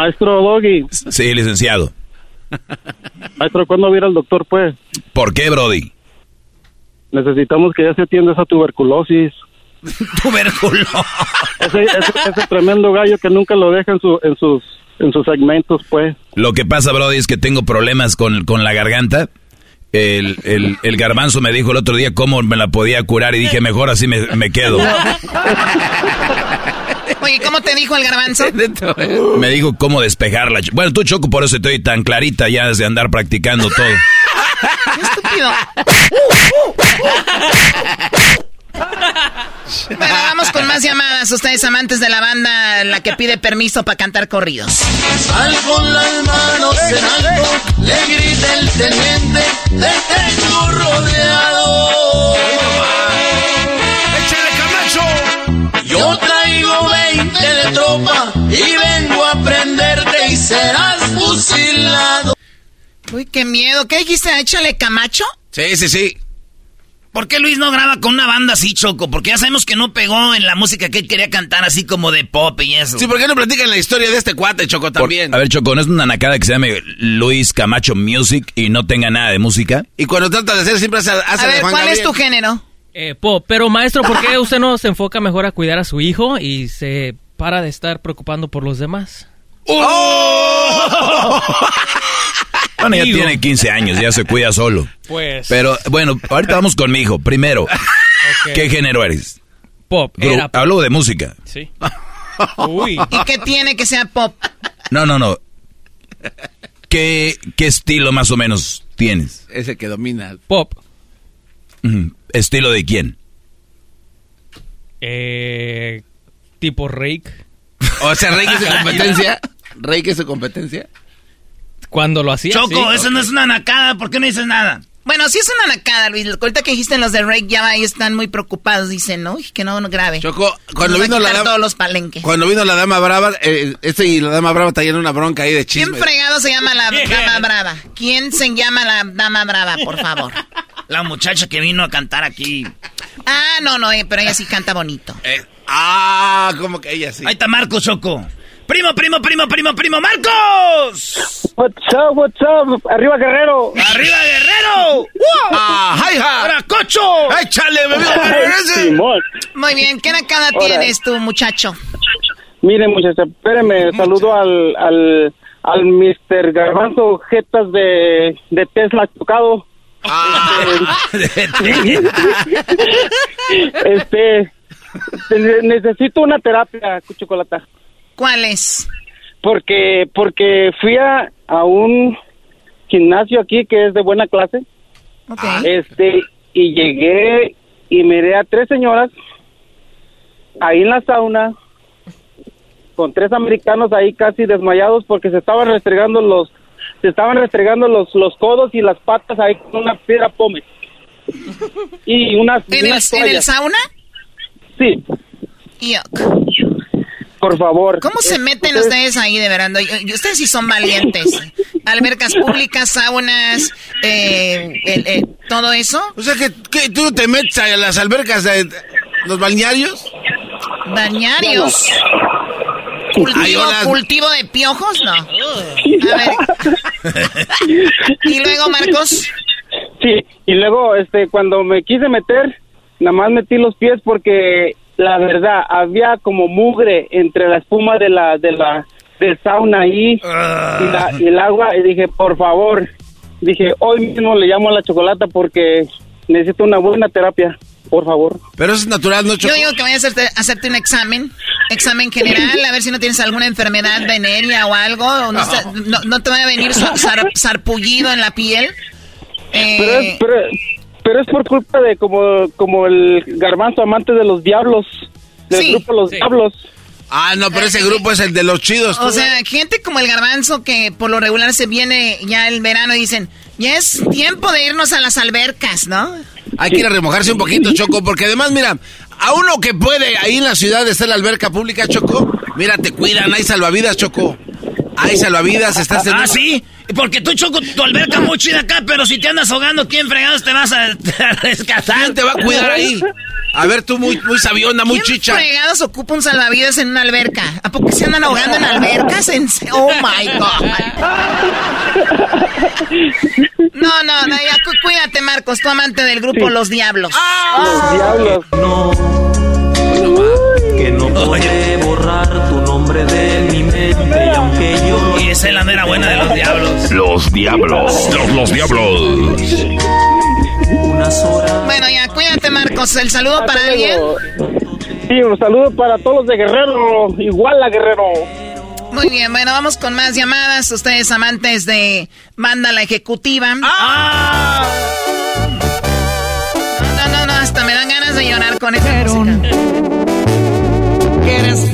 Maestro Doggy, Sí, licenciado. maestro, ¿cuándo va a ir al doctor, pues? ¿Por qué, Brody? Necesitamos que ya se atienda esa tuberculosis. Tuberculosis. Ese, ese, ese tremendo gallo que nunca lo deja en, su, en, sus, en sus segmentos, pues. Lo que pasa, Brody, es que tengo problemas con, con la garganta. El, el, el garbanzo me dijo el otro día cómo me la podía curar y dije, mejor así me, me quedo. Oye, ¿cómo te dijo el garbanzo? Me dijo cómo despejarla. Bueno, tú, Choco, por eso estoy tan clarita ya desde andar practicando todo. Qué estúpido. Bueno, vamos con más llamadas. Ustedes amantes de la banda, la que pide permiso para cantar corridos. Sal con las manos en alto, le grita el teniente, te tengo rodeado. ¡Échale, Camacho! Yo traigo 20 de tropa y vengo a prenderte y serás fusilado. Uy, qué miedo. ¿Qué dijiste? Échale Camacho. Sí, sí, sí. ¿Por qué Luis no graba con una banda así, Choco? Porque ya sabemos que no pegó en la música que él quería cantar, así como de pop y eso. Sí, ¿por qué no platican la historia de este cuate, Choco, también? a ver, Choco, ¿no es una nacada que se llame Luis Camacho Music y no tenga nada de música? Y cuando trata de hacer, siempre hace, hace A ver, ¿cuál es tu género? Eh, pop, pero maestro, ¿por qué usted no se enfoca mejor a cuidar a su hijo y se para de estar preocupando por los demás? ¡Oh! Bueno, ya tiene 15 años, ya se cuida solo. Pues. Pero bueno, ahorita vamos con mi hijo. Primero, ¿qué género eres? Pop. Gru- Era Hablo de música. Sí. Uy. ¿Y qué tiene que sea pop? No, no, no. ¿Qué, qué estilo más o menos tienes? Ese que domina. Pop. ¿Estilo de quién? Eh, tipo Rake. O sea, que es su competencia. Que es su competencia. Cuando lo hacía. Choco, sí. eso no es una nacada, ¿por qué no dices nada? Bueno, sí es una nacada, Luis. Ahorita que dijiste los de Rake, ya ahí están muy preocupados. Dicen, ¿no? Uy, que no, no grave. Choco, cuando Nos vino la dama. todos los palenques. Cuando vino la dama brava, eh, este y la dama brava traían una bronca ahí de ¿Quién chisme. fregado se llama la dama brava? ¿Quién se llama la dama brava, por favor? La muchacha que vino a cantar aquí. Ah, no, no, eh, pero ella sí canta bonito. Eh, ah, como que ella sí. Ahí está Marcos Choco. Primo, primo, primo, primo, primo, Marcos. What's up, what's up? Arriba Guerrero. ¡Arriba, Guerrero! ¡Ah, hi-ha! ¡Ahora, Cocho! ¡Échale, bebé! Muy bien, ¿qué nacada Ahora. tienes tú, muchacho? Miren, muchachos, espérenme, saludo al, al, al Mr. Garbanzo Jetas de, de Tesla tocado. Este, ne- necesito una terapia, chocolata, ¿Cuál es? porque porque fui a, a un gimnasio aquí que es de buena clase, Ok. este, y llegué y miré a tres señoras ahí en la sauna con tres americanos ahí casi desmayados porque se estaban restregando los se estaban restregando los los codos y las patas ahí con una piedra pome y unas, ¿En el, unas en el sauna? sí Yuck. Por favor ¿Cómo se meten ustedes- ustedes ahí de verano? Ustedes sí son valientes. Albercas públicas, saunas, eh, el- eh, todo eso. O sea, que, que tú te metes a las albercas de los balnearios. Bañarios. Ay, Cultivo, cultivo de piojos, no. A ver. Y luego, Marcos. Sí, y luego, este, cuando me quise meter, nada más metí los pies porque la verdad había como mugre entre la espuma de la, de la, del sauna ahí y, la- y el agua y dije, por favor, dije, hoy mismo le llamo a la chocolata porque necesito una buena terapia, por favor. Pero eso es natural, ¿no, Yo digo que vayas a hacerte, hacerte un examen, examen general, a ver si no tienes alguna enfermedad venérea o algo, o no, está- no- no te vaya a venir sar- sarpullido en la piel. Eh, Pero es, pero, pero es por culpa de como, como el garbanzo amante de los diablos, del Sí, grupo Los sí. Diablos. Ah, no, pero ese grupo es el de los chidos. O sea, gente como el garbanzo que por lo regular se viene ya el verano y dicen, ya es tiempo de irnos a las albercas, ¿no? Hay que ir a remojarse un poquito, Choco, porque además, mira, a uno que puede, ahí en la ciudad está la alberca pública, Choco, mira, te cuidan, hay salvavidas, Choco. Hay salvavidas, estás en... Ah, sí, porque tú choco tu alberca muy chida acá, pero si te andas ahogando, ¿quién fregados te vas a, a rescatar? ¿Quién te va a cuidar ahí? A ver, tú muy, muy sabionda, muy ¿Quién chicha. fregados ocupa un salvavidas en una alberca? ¿A poco se andan ahogando en albercas? En Oh my God. No, no, no, ya cu- cuídate, Marcos, tu amante del grupo Los Diablos. Los Diablos. que no podré borrar tu nombre de mi mente y aunque yo Y esa es la mera buena de los Diablos. Los diablos. Los, los diablos. unas horas Bueno, ya, cuídate, Marcos. ¿El saludo para alguien? Sí, un saludo para todos los de Guerrero, igual a Guerrero. Muy bien, bueno, vamos con más llamadas. Ustedes amantes de banda la ejecutiva. No, no, no, no, hasta me dan ganas de llorar con esa música. que eres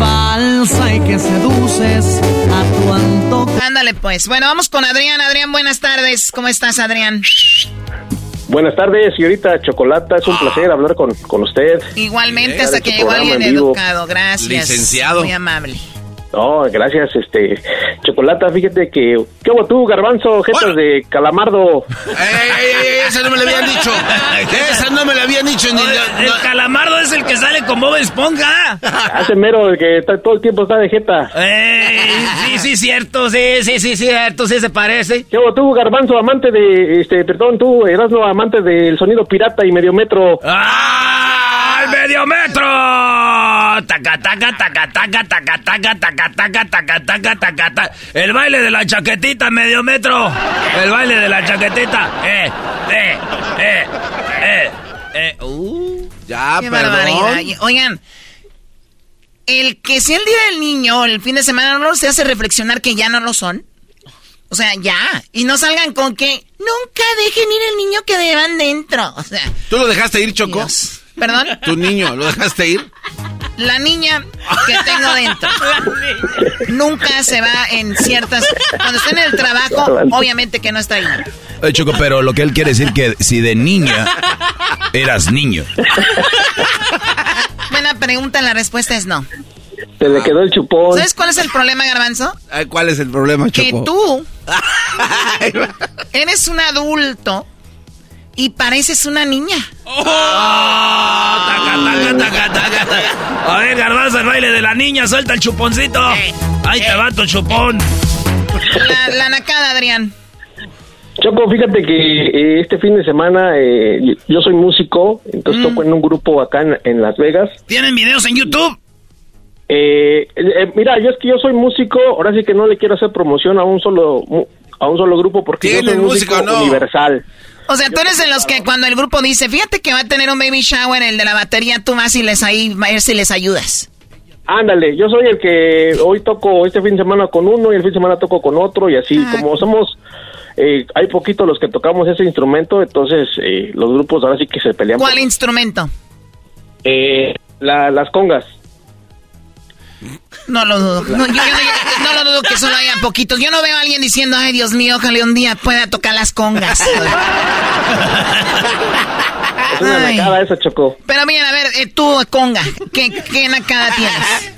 falsa y que seduces a tu antojo. Ándale, pues. Bueno, vamos con Adrián. Adrián, buenas tardes. ¿Cómo estás, Adrián? Buenas tardes, señorita Chocolata. Es un placer hablar con, con usted. Igualmente, hasta ha que hecho llegó alguien educado. Gracias. Licenciado. Muy amable. Oh, gracias, este, Chocolata, fíjate que, ¿qué hubo tú, garbanzo, jetas de calamardo? ¡Ey, ey, ey! Esa no me la habían dicho. Esa no me la habían dicho. Ni, El calamardo es el que sale con Bob Esponja. Hace mero, el que está, todo el tiempo está de jeta. Ey, sí, sí, cierto, sí, sí, sí, cierto, sí se parece. ¿Qué hubo tú, garbanzo, amante de, este, perdón, tú, Erasmo, amante del sonido pirata y medio metro? ¡Ah! ¡Al medio metro! Taca, taca, taca, taca, taca, taca, taca, taca, taca, taca, taca, taca. El baile de la chaquetita, medio metro. El baile de la chaquetita. Eh, eh, eh, eh, eh. Uh. Ya, Qué perdón. barbaridad. Oigan, el que sea el día del niño, el fin de semana, no se hace reflexionar que ya no lo son. O sea, ya. Y no salgan con que nunca dejen ir el niño que deban dentro. O sea, ¿Tú lo dejaste ir, Choco? ¿perdón? ¿Tu niño lo dejaste ir? La niña que tengo dentro nunca se va en ciertas. Cuando está en el trabajo, obviamente que no está ahí. Oye, Choco, pero lo que él quiere decir que si de niña eras niño. Buena pregunta, la respuesta es no. Se le quedó el chupón. ¿Sabes cuál es el problema, Garbanzo? Ay, ¿Cuál es el problema, Que Choco? tú eres un adulto y pareces una niña. Oh. Taca, taca, taca, taca, taca. A ver, garbanzo, el baile de la niña, suelta el chuponcito. Ahí te va tu chupón. La, la nacada, Adrián. Choco, fíjate que eh, este fin de semana eh, yo soy músico, entonces toco en un grupo acá en, en Las Vegas. ¿Tienen videos en YouTube? Eh, eh, mira, yo es que yo soy músico, ahora sí que no le quiero hacer promoción a un solo mu- a un solo grupo porque yo soy ¿Tienen músico música o no? universal. O sea, tú eres de los que cuando el grupo dice, fíjate que va a tener un baby shower, el de la batería, tú vas y les ahí, si les ayudas. Ándale, yo soy el que hoy toco este fin de semana con uno y el fin de semana toco con otro y así, como somos, eh, hay poquitos los que tocamos ese instrumento, entonces eh, los grupos ahora sí que se pelean. ¿Cuál instrumento? Eh, la- las congas. No lo dudo. No, yo, yo no, no lo dudo que solo haya poquitos. Yo no veo a alguien diciendo, ay Dios mío, ojalá un día pueda tocar las congas. Nacada eso, Chocó. Pero bien, a ver, eh, tú, conga, ¿qué, qué nacada tienes?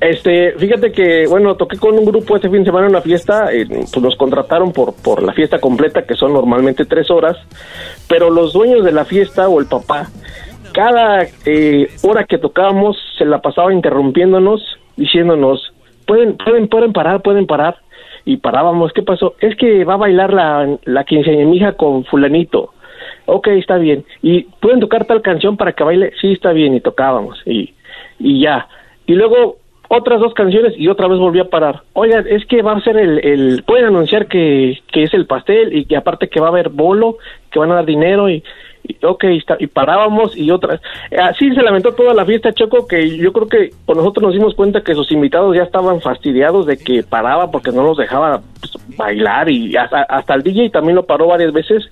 Este, fíjate que, bueno, toqué con un grupo este fin de semana en una fiesta, eh, pues nos contrataron por, por la fiesta completa, que son normalmente tres horas, pero los dueños de la fiesta o el papá, cada eh, hora que tocábamos se la pasaba interrumpiéndonos, diciéndonos, pueden, pueden, pueden parar, pueden parar, y parábamos, ¿qué pasó? Es que va a bailar la, la quinceañera con fulanito. Ok, está bien. ¿Y pueden tocar tal canción para que baile? Sí, está bien. Y tocábamos. Y, y ya. Y luego otras dos canciones y otra vez volví a parar. Oigan, es que va a ser el... el pueden anunciar que, que es el pastel y que aparte que va a haber bolo, que van a dar dinero y... y ok, está, y parábamos y otras. Así se lamentó toda la fiesta, Choco, que yo creo que con nosotros nos dimos cuenta que sus invitados ya estaban fastidiados de que paraba porque no los dejaba pues, bailar y hasta, hasta el DJ también lo paró varias veces.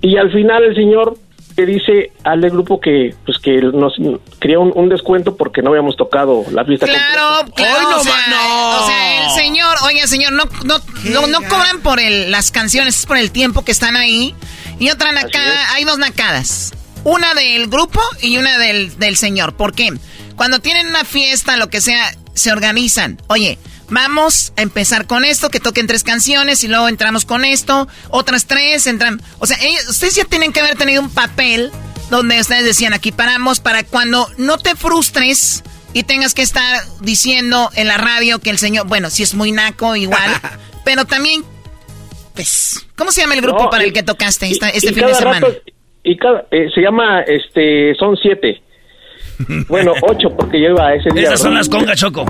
Y al final el señor que dice al del grupo que pues que nos quería un, un descuento porque no habíamos tocado la fiesta. Claro, claro. Hoy no o, sea, no. o sea, el señor, oiga, señor, no, no, no, no cobran por el, las canciones, es por el tiempo que están ahí. Y otra nacada, hay dos nacadas. Una del grupo y una del, del señor. ¿Por qué? Cuando tienen una fiesta, lo que sea, se organizan. Oye, vamos a empezar con esto, que toquen tres canciones y luego entramos con esto, otras tres entran. O sea, ellos- ustedes ya tienen que haber tenido un papel donde ustedes decían aquí paramos para cuando no te frustres y tengas que estar diciendo en la radio que el señor, bueno, si es muy naco igual, pero también, ¿cómo se llama el grupo No, para y- el que tocaste esta- y- este y fin de semana? rato- y cada, eh, se llama, este, son siete. Bueno, ocho porque yo iba a ese día. Esas son las congas, Choco.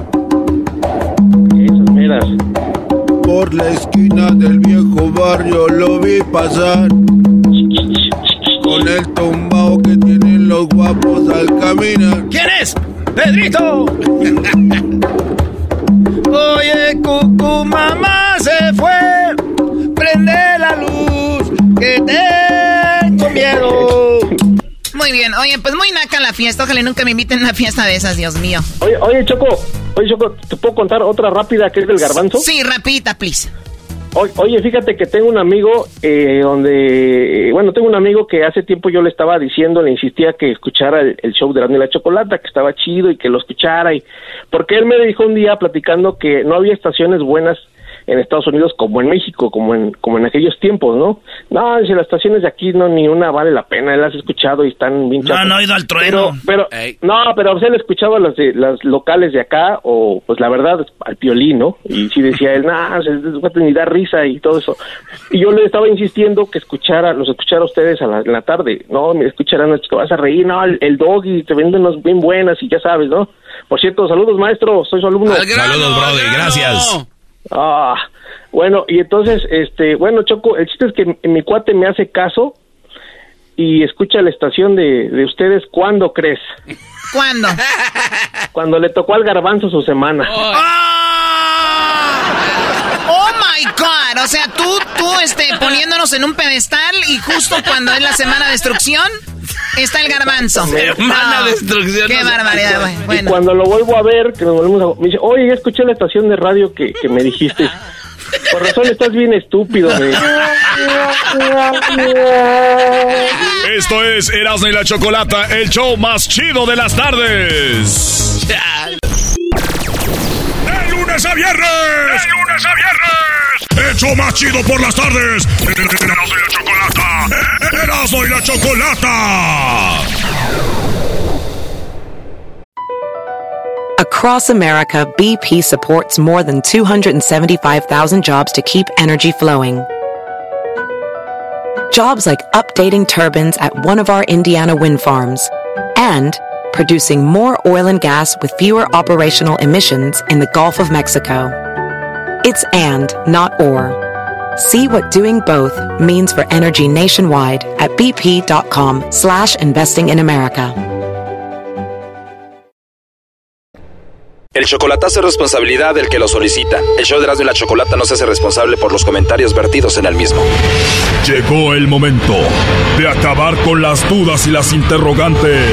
Esas meras. Por la esquina del viejo barrio lo vi pasar. Con el tumbao que tienen los guapos al caminar. ¿Quién es? ¡Pedrito! Oye, cucu, mamá se fue. Prende la luz, que tengo miedo. Muy bien, oye, pues muy naca la fiesta, ojalá nunca me inviten a una fiesta de esas, Dios mío. Oye, oye, Choco, oye, Choco, ¿te puedo contar otra rápida que es del garbanzo? Sí, rapidita, please. oye, fíjate que tengo un amigo eh, donde, bueno, tengo un amigo que hace tiempo yo le estaba diciendo, le insistía que escuchara el, el show de la la Chocolata, que estaba chido y que lo escuchara, y porque él me dijo un día platicando que no había estaciones buenas en Estados Unidos como en México, como en, como en aquellos tiempos, ¿no? No, dice, las estaciones de aquí no, ni una vale la pena, él has escuchado y están bien No, no he ido al trueno. Pero, pero no, pero pues, él escuchaba las, de, las locales de acá, o pues la verdad, al piolín, ¿no? Y sí decía él, nah, ni da risa y todo eso. Y yo le estaba insistiendo que escuchara, los escuchara a ustedes a la, en la tarde, no, me escucharán, te vas a reír, no, el, el doggy, te venden unas bien buenas y ya sabes, ¿no? Por cierto, saludos maestro, soy su alumno. Saludos, brother, gracias. Ah, bueno, y entonces, este, bueno, Choco, el chiste es que mi cuate me hace caso y escucha la estación de, de ustedes, ¿cuándo crees? ¿Cuándo? Cuando le tocó al garbanzo su semana. Oh. oh my God, o sea, tú, tú, este, poniéndonos en un pedestal y justo cuando es la semana de destrucción, está el garbanzo. Semana No, de destrucción. Qué no barbaridad, güey. Y Bueno. cuando lo vuelvo a ver, que nos volvemos a... Me dice, oye, ya escuché la estación de radio que, que me dijiste. Por razón estás bien estúpido, güey. Esto es Erasmo y la Chocolata, el show más chido de las tardes. De lunes a viernes. De lunes a viernes. El show más chido por las tardes. Erasmo y la Chocolata. Erasmo y la Chocolata. Across America, BP supports more than 275,000 jobs to keep energy flowing. Jobs like updating turbines at one of our Indiana wind farms and producing more oil and gas with fewer operational emissions in the Gulf of Mexico. It's and, not or. See what doing both means for energy nationwide at bp.com slash investing in America. El chocolatazo es responsabilidad del que lo solicita. El show de Erasmo y la Chocolata no se hace responsable por los comentarios vertidos en el mismo. Llegó el momento de acabar con las dudas y las interrogantes.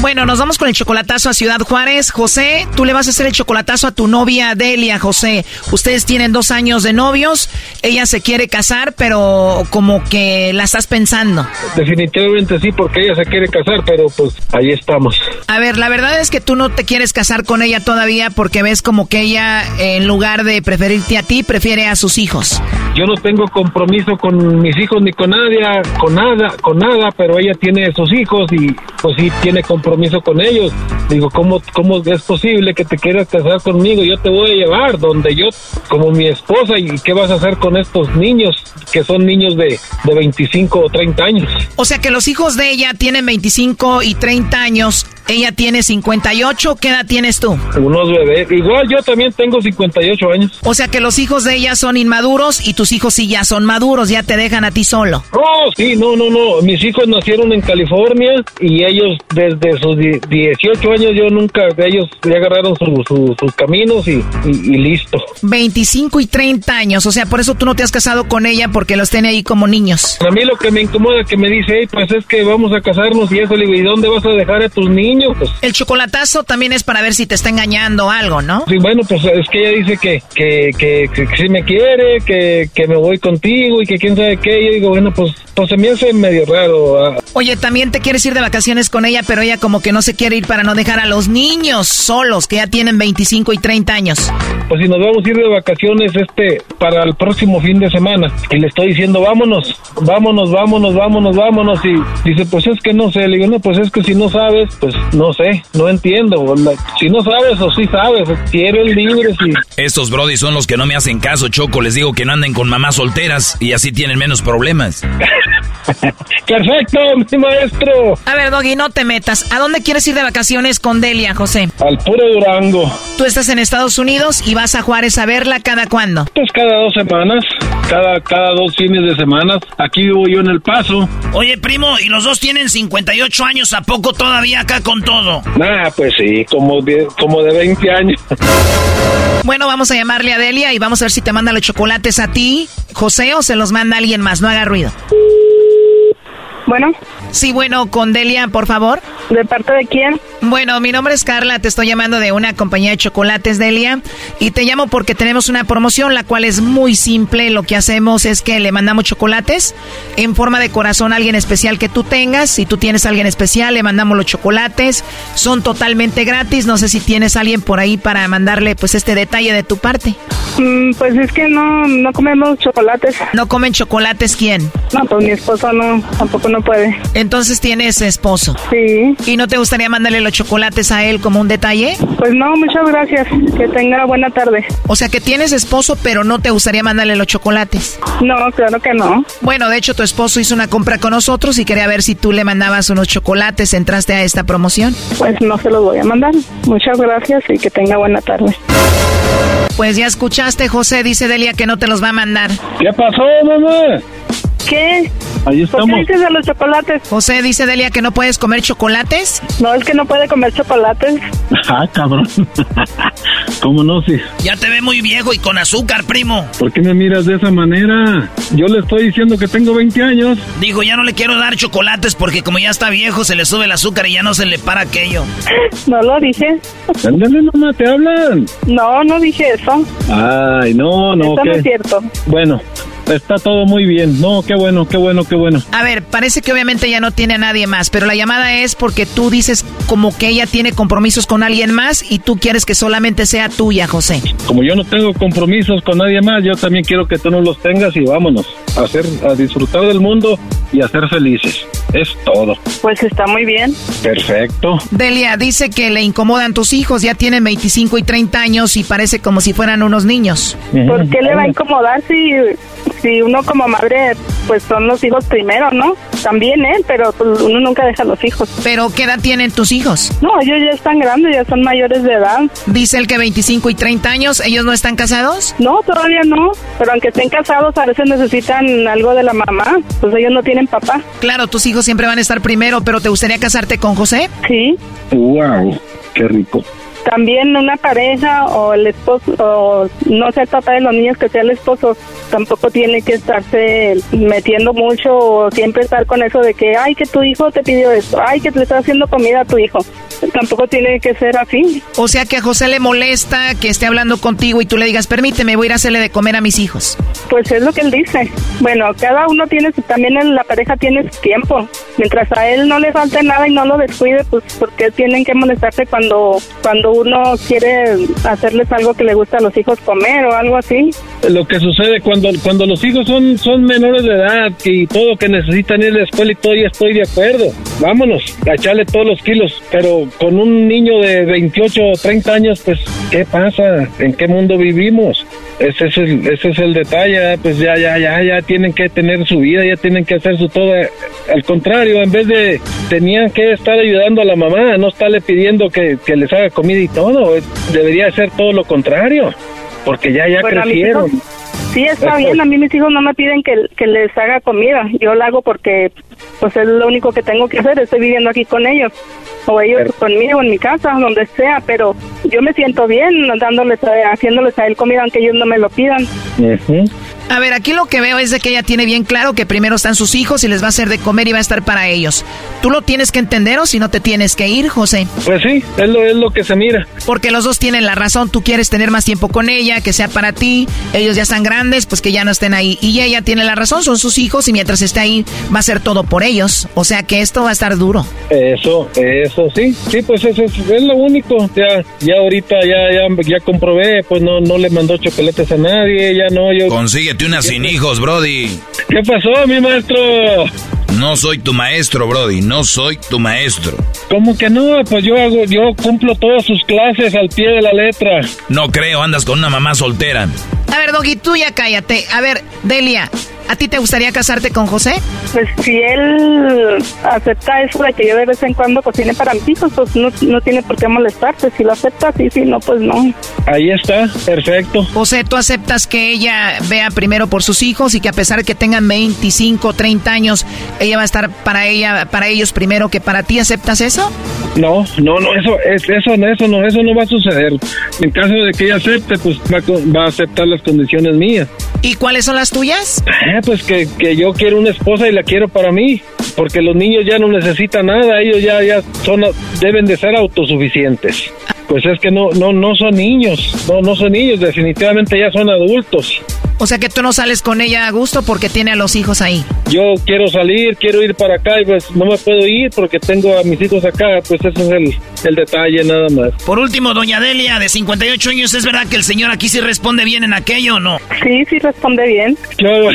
Bueno, nos vamos con el chocolatazo a Ciudad Juárez. José, tú le vas a hacer el chocolatazo a tu novia Delia, José. Ustedes tienen dos años de novios. Ella se quiere casar, pero como que la estás pensando. Definitivamente sí, porque ella se quiere casar, pero pues ahí estamos. A ver, la verdad es que tú no te quieres casar con ella todavía porque ves como que ella, en lugar de preferirte a ti, prefiere a sus hijos. Yo no tengo compromiso con mis hijos ni con nadie, con nada, con nada, pero ella tiene sus hijos y pues sí tiene compromiso con ellos. Digo, ¿cómo, cómo es posible que te quieras casar conmigo? Yo te voy a llevar donde yo, como mi esposa, ¿y qué vas a hacer con estos niños que son niños de, de 25 o 30 años? O sea que los hijos de ella tienen 25 y 30 años. Ella tiene 58. ¿Qué edad tienes tú? Unos bebés. Igual yo también tengo 58 años. O sea que los hijos de ella son inmaduros y tus hijos sí ya son maduros, ya te dejan a ti solo. Oh, sí, no, no, no. Mis hijos nacieron en California y ellos desde sus die- 18 años yo nunca, ellos ya agarraron su- su- sus caminos y, y- y listo. 25 y 30 años. O sea, por eso tú no te has casado con ella porque los tiene ahí como niños. A mí lo que me incomoda que me dice, "Ey, pues es que vamos a casarnos y eso, le digo, ¿y dónde vas a dejar a tus niños? Pues, El chocolatazo también es para ver si te está engañando o algo, ¿no? sí, bueno, pues es que ella dice que, que, que, que, que sí me quiere, que, que me voy contigo y que quién sabe qué. Yo digo, bueno, pues, pues se me hace medio raro. ah. Oye, también te quieres ir de vacaciones con ella, pero ella como que no se quiere ir para no dejar a los niños solos, que ya tienen 25 y 30 años. Pues si nos vamos a ir de vacaciones este para el próximo fin de semana y le estoy diciendo vámonos, vámonos, vámonos, vámonos, vámonos y dice pues es que no sé, le digo no pues es que si no sabes pues no sé, no entiendo, si no sabes o si sabes, si eres libre, si Estos brody son los que no me hacen caso, Choco. Les digo que no anden con mamás solteras y así tienen menos problemas. perfecto, mi maestro. A ver, Doggy, no te metas. ¿A dónde quieres ir de vacaciones con Delia, José? Al puro Durango. Tú estás en Estados Unidos y vas a Juárez a verla cada cuándo? Pues cada dos semanas, cada, cada dos fines de semana. Aquí vivo yo en El Paso. Oye, primo, ¿y los dos tienen 58 años? ¿A poco todavía acá con todo? Ah, pues sí, como de, como de 20 años. Bueno, vamos a llamarle a Delia y vamos a ver si te manda los chocolates a ti, José, o se los manda alguien más. No haga ruido. Bueno. Sí, bueno, con Delia, por favor. ¿De parte de quién? Bueno, mi nombre es Carla, te estoy llamando de una compañía de chocolates, Delia, y te llamo porque tenemos una promoción, la cual es muy simple. Lo que hacemos es que le mandamos chocolates en forma de corazón a alguien especial que tú tengas. Si tú tienes a alguien especial, le mandamos los chocolates. Son totalmente gratis. No sé si tienes a alguien por ahí para mandarle pues este detalle de tu parte. Mm, pues es que no, no comemos chocolates. ¿No comen chocolates quién? No, pues mi esposo no, tampoco no puede. Entonces tienes esposo. Sí. ¿Y no te gustaría mandarle los chocolates a él como un detalle? Pues no, muchas gracias. Que tenga buena tarde. O sea que tienes esposo, pero no te gustaría mandarle los chocolates. No, claro que no. Bueno, de hecho tu esposo hizo una compra con nosotros y quería ver si tú le mandabas unos chocolates, entraste a esta promoción. Pues no se los voy a mandar. Muchas gracias y que tenga buena tarde. Pues ya escuchaste, José, dice Delia que no te los va a mandar. ¿Qué pasó, mamá? ¿Qué? Ahí ¿Por estamos. qué dices de los chocolates? José, dice Delia que no puedes comer chocolates. No, es que no puede comer chocolates. Ah, cabrón. ¿Cómo no? Sí. Ya te ve muy viejo y con azúcar, primo. ¿Por qué me miras de esa manera? Yo le estoy diciendo que tengo 20 años. Dijo, ya no le quiero dar chocolates porque como ya está viejo, se le sube el azúcar y ya no se le para aquello. No lo dije. Ándale, mamá, te hablan. No, no dije eso. Ay, no, no, Eso no es cierto. Bueno, está todo muy bien. No, qué bueno, qué bueno, qué bueno. A ver, parece que obviamente ya no tiene a nadie más, pero la llamada es porque tú dices como que ella tiene compromisos con alguien más y tú quieres que solamente sea tuya, José. Como yo no tengo compromisos con nadie más, yo también quiero que tú no los tengas y vámonos a hacer, a disfrutar del mundo y a ser felices. Es todo. Pues está muy bien. Perfecto. Delia dice que le incomodan tus hijos, ya tienen 25 y 30 años y parece como si fueran unos niños. ¿Por qué le va a incomodar si, si uno como madre, pues son los hijos primero, ¿no? También él, pero pues, uno nunca deja los hijos. ¿Pero qué edad tienen tus hijos? No, ellos ya están grandes, ya son mayores de edad. Dice él que 25 y 30 años, ¿ellos no están casados? No, todavía no, pero aunque estén casados a veces necesitan algo de la mamá, pues ellos no tienen papá. Claro, tus hijos siempre van a estar primero, pero ¿te gustaría casarte con José? Sí. Wow, qué rico. También una pareja o el esposo, o no sea el papá de los niños, que sea el esposo, tampoco tiene que estarse metiendo mucho o siempre estar con eso de que, ay, que tu hijo te pidió esto, ay, que te está haciendo comida a tu hijo. Tampoco tiene que ser así. O sea que a José le molesta que esté hablando contigo y tú le digas, permíteme, voy a ir a hacerle de comer a mis hijos. Pues es lo que él dice. Bueno, cada uno tiene, su- también en la pareja tiene su tiempo. Mientras a él no le falte nada y no lo descuide, pues porque tienen que molestarse cuando, cuando uno quiere hacerles algo que le gusta a los hijos comer o algo así. Lo que sucede cuando, cuando los hijos son, son menores de edad y todo que necesitan ir a la escuela y todo, ya estoy de acuerdo. Vámonos, a echarle todos los kilos. Pero con un niño de 28 o 30 años, pues, ¿qué pasa? ¿En qué mundo vivimos? Ese es el, ese es el detalle, pues ya, ya, ya, ya tienen que tener su vida, ya tienen que hacer su todo. Al contrario, en vez de, tenían que estar ayudando a la mamá, no estarle pidiendo que, que les haga comida y todo. Debería ser todo lo contrario, porque ya, ya Bueno, mis crecieron. hijos- Sí, está bien. A mí mis hijos no me piden que, que les haga comida. Yo la hago porque pues es lo único que tengo que hacer. Estoy viviendo aquí con ellos. O ellos conmigo en mi casa, donde sea. Pero yo me siento bien dándoles, a- haciéndoles a él comida aunque ellos no me lo pidan. A ver, aquí lo que veo es de que ella tiene bien claro que primero están sus hijos y les va a hacer de comer y va a estar para ellos. ¿Tú lo tienes que entender o si no te tienes que ir, José? Pues sí, es lo, es lo que se mira. Porque los dos tienen la razón, tú quieres tener más tiempo con ella, que sea para ti, ellos ya están grandes, pues que ya no estén ahí. Y ella tiene la razón, son sus hijos y mientras esté ahí va a ser todo por ellos. O sea que esto va a estar duro. Eso, eso sí, sí, pues eso es, es lo único. Ya, ya ahorita ya, ya, ya comprobé, pues no, no le mandó chocolates a nadie, ya no, yo. Consíguete una sin hijos, Brody. ¿Qué pasó, mi maestro? No soy tu maestro, Brody. No soy tu maestro. ¿Cómo que no? Pues yo hago, yo cumplo todas sus clases al pie de la letra. No creo, andas con una mamá soltera. A ver, Doggy, tú ya cállate. A ver, Delia, ¿A ti te gustaría casarte con José? Pues si él acepta eso de que yo de vez en cuando cocine para mis hijos, pues no, no tiene por qué molestarse. Si lo acepta, sí, sí, no, pues no. Ahí está, perfecto. José, ¿tú aceptas que ella vea primero por sus hijos y que a pesar de que tengan 25, 30 años, ella va a estar para ella, para ellos primero que para ti? ¿Aceptas eso? No, no, no, eso, es, eso, eso no, eso no va a suceder. En caso de que ella acepte, pues va, va a aceptar las condiciones mías. ¿Y cuáles son las tuyas? Eh, pues que, que yo quiero una esposa y la quiero para mí, porque los niños ya no necesitan nada, ellos ya, ya son, deben de ser autosuficientes. Pues es que no, no, no son niños, no, no son niños, definitivamente ya son adultos. O sea que tú no sales con ella a gusto porque tiene a los hijos ahí. Yo quiero salir, quiero ir para acá y pues no me puedo ir porque tengo a mis hijos acá, pues ese es el, el detalle nada más. Por último, doña Delia, de 58 años, ¿es verdad que el señor aquí sí responde bien en aquello o no? Sí, sí responde bien. Yo...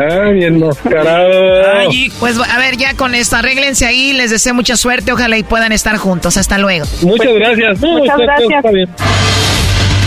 ah, bien enmascarado. Pues a ver, ya con esto, arréglense ahí, les deseo mucha suerte, ojalá y puedan estar juntos. Hasta luego. Muchas gracias. No, Muchas está- gracias. está bien.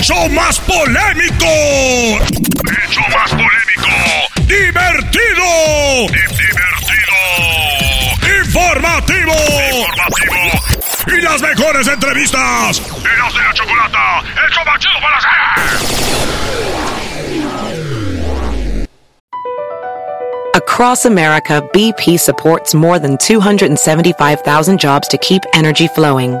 ¡El show más polémico! ¡El show más polémico! ¡Divertido! ¡Divertido! ¡Informativo! ¡Informativo! ¡Y las mejores entrevistas! ¡Eras de la chocolata! ¡El show más chido para! Across America, BP supports more than 275,000 jobs to keep energy flowing.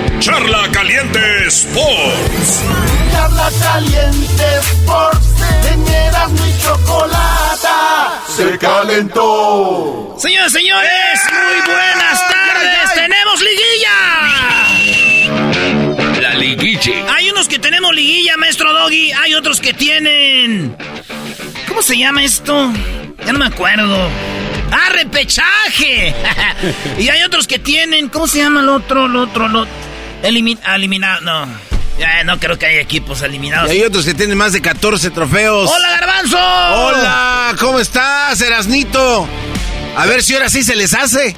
Charla Caliente Sports. Charla caliente Sports, en Erasmo y Chocolata, se calentó. Señores, señores, muy buenas tardes. ¡Tenemos liguilla! La liguiche. Hay unos que tenemos liguilla, maestro Doggy. Hay otros que tienen. ¿Cómo se llama esto? Ya no me acuerdo. ¡Ah, repechaje! y hay otros que tienen. ¿Cómo se llama el otro? El otro, el otro. Elimin eliminado. No. Ya, no creo que haya equipos Y eliminados. hay otros que tienen más de 14 trofeos. ¡Hola, Garbanzo! Hola, ¿cómo estás, Erasnito? A ver si ahora sí se les hace.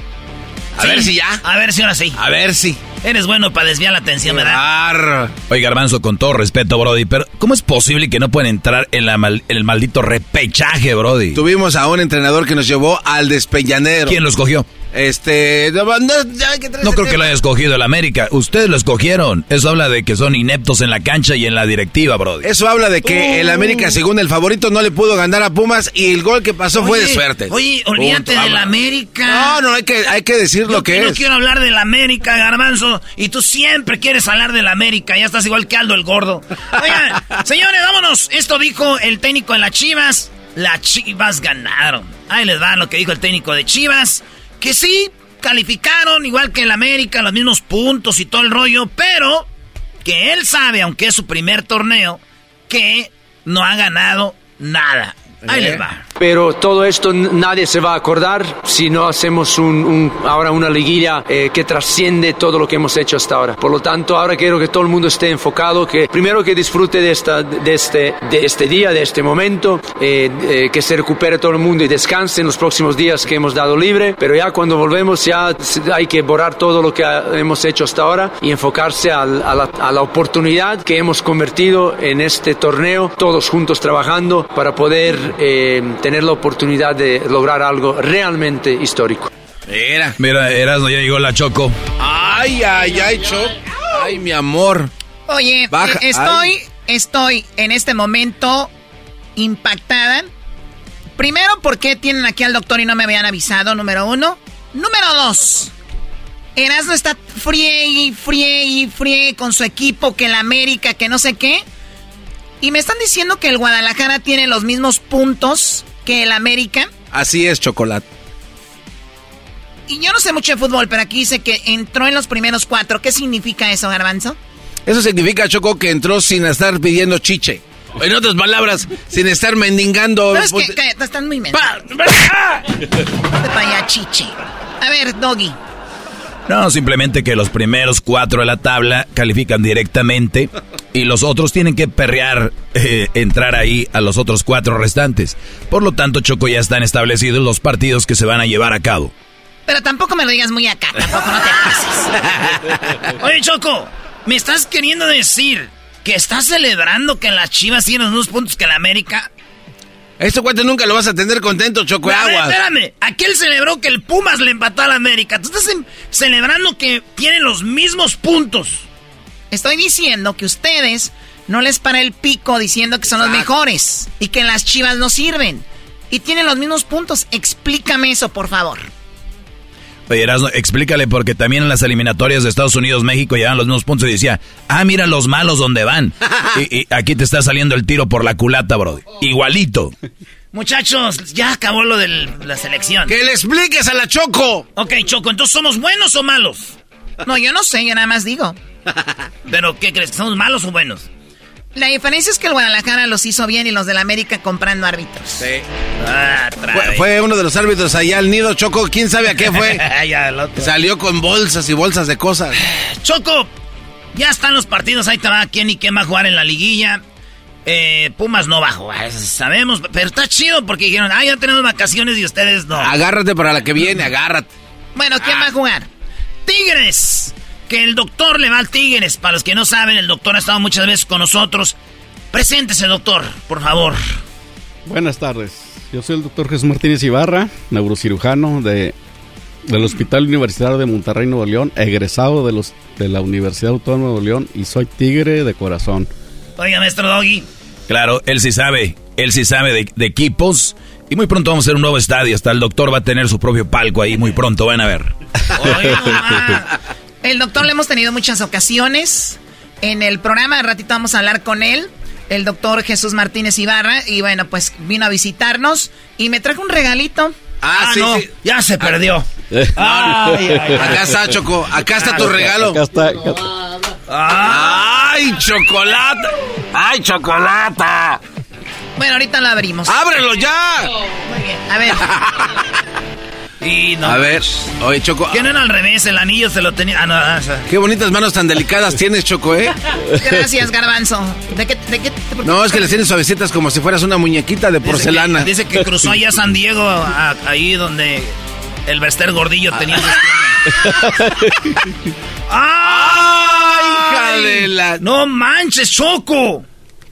A Sí. ver si ya. A ver si ahora sí. A ver si. Eres bueno para desviar la atención, ¿verdad? Arr. Oye, Garbanzo, con todo respeto, Brody, pero ¿cómo es posible que no pueden entrar en, la mal- en el maldito repechaje, Brody? Tuvimos a un entrenador que nos llevó al despeñanero. ¿Quién lo escogió? Este. No, no, ya hay que traer No creo que lo haya escogido el América. Ustedes lo escogieron. Eso habla de que son ineptos en la cancha y en la directiva, Brody. Eso habla de que el América, según el favorito, no le pudo ganar a Pumas y el gol que pasó fue de suerte. Oye, olvídate del. América. No, no, hay que, hay que decir lo Yo que no quiero hablar del América, Garbanzo. Y tú siempre quieres hablar del América. Ya estás igual que Aldo el Gordo. Oigan, señores, vámonos. Esto dijo el técnico de las Chivas. Las Chivas ganaron. Ahí les va lo que dijo el técnico de Chivas. Que sí, calificaron igual que el América, los mismos puntos y todo el rollo. Pero que él sabe, aunque es su primer torneo, que no ha ganado nada. Ahí les va. Pero todo esto nadie se va a acordar si no hacemos un, un- ahora una liguilla eh, que trasciende todo lo que hemos hecho hasta ahora. Por lo tanto, ahora quiero que todo el mundo esté enfocado, que primero que disfrute de, esta, de, este, de este día, de este momento, eh, eh, que se recupere todo el mundo y descanse en los próximos días que hemos dado libre. Pero ya cuando volvemos ya hay que borrar todo lo que ha- hemos hecho hasta ahora y enfocarse al- a, la, a la oportunidad que hemos convertido en este torneo, todos juntos trabajando para poder eh, tener la oportunidad de lograr algo realmente histórico. Era. Mira, Erasmo ya llegó la Choco. Ay, ay, ay, Choc. Ay, mi amor. Oye, Baja- estoy, ay. estoy en este momento impactada Primero, ¿por qué tienen aquí al doctor y no me habían avisado? Número uno. Número dos. Erasmo está friegue, friegue, friegue con su equipo, que el América, que no sé qué. Y me están diciendo que el Guadalajara tiene los mismos puntos que el América. Así es, Chocolate. Y yo no sé mucho de fútbol, pero aquí dice que entró en los primeros cuatro. ¿Qué significa eso, Garbanzo? Eso significa, Choco, que entró sin estar pidiendo chiche. En otras palabras, sin estar mendigando. No, es que, cállate, están muy mensos. Vaya chiche. A ver, Doggy. No, simplemente que los primeros cuatro de la tabla califican directamente y los otros tienen que perrear, eh, entrar ahí a los otros cuatro restantes. Por lo tanto, Choco, ya están establecidos los partidos que se van a llevar a cabo. Pero tampoco me lo digas muy acá, tampoco no te pases. Oye, Choco, ¿me estás queriendo decir que estás celebrando que las Chivas tienen los mismos puntos que la América? Este cuate nunca lo vas a tener contento, Choco A ver, Aguas. espérame. Aquel celebró que el Pumas le empató a la América. Tú estás celebrando que tienen los mismos puntos. Estoy diciendo que ustedes no les para el pico diciendo que son los mejores y que las chivas no sirven. Y tienen los mismos puntos. Explícame eso, por favor. Oye, explícale porque también en las eliminatorias de Estados Unidos-México llevan los mismos puntos y decía, ah, mira los malos donde van. y, y aquí te está saliendo el tiro por la culata, bro. Igualito. Muchachos, ya acabó lo de la selección. ¡Que le expliques a la Choco! Ok, Choco, entonces somos buenos o malos. No, yo no sé, yo nada más digo. Pero, ¿qué crees? ¿Somos malos o buenos? La diferencia es que el Guadalajara los hizo bien y los del América comprando árbitros. Sí. Ah, Fue, fue uno de los árbitros allá al nido, Choco. ¿Quién sabe a qué fue? Ya, el otro. Salió con bolsas y bolsas de cosas. Choco, ya están los partidos, ahí te va quién y quién va a jugar en la liguilla. Eh, Pumas no va a jugar, sabemos, pero está chido porque dijeron, ah, ya tenemos vacaciones y ustedes no. Agárrate para la que viene, agárrate. Bueno, ¿quién va a jugar? Tigres, que el doctor le va al Tigres. Para los que no saben, el doctor ha estado muchas veces con nosotros. Preséntese, doctor, por favor. Buenas tardes. Yo soy el doctor Jesús Martínez Ibarra, neurocirujano de, del Hospital Universitario de Monterrey, Nuevo León, egresado de, los, de la Universidad Autónoma de Nuevo León y soy tigre de corazón. Oiga, maestro Doggy. Claro, él sí sabe. Él sí sabe de, de equipos. Y muy pronto vamos a hacer un nuevo estadio. Hasta el doctor va a tener su propio palco ahí muy pronto. Van a ver. El doctor le hemos tenido muchas ocasiones en el programa. De ratito vamos a hablar con él. El doctor Jesús Martínez Ibarra. Y bueno, pues vino a visitarnos y me trajo un regalito. Ah, sí, no, sí. ya se perdió. Ay, Ay, ay, ay. Acá está, Choco. Acá está tu regalo. Acá está. acá está. ¡Ay, chocolate! ¡Ay, chocolata! Bueno, ahorita lo abrimos. ¡Ábrelo ya! Muy bien. A ver. No. A ver, oye, Choco. Que no era al revés, el anillo se lo tenía. Ah, no, ah. Qué bonitas manos tan delicadas tienes, Choco, ¿eh? Gracias, Garbanzo. ¿De qué, de qué te- No, es que las tienes suavecitas como si fueras una muñequita de Dice porcelana. que- Dice que, cruzó allá a San Diego, a- ahí donde el Bester Gordillo tenía. ¡Ay, hija de la- ¡No manches, Choco!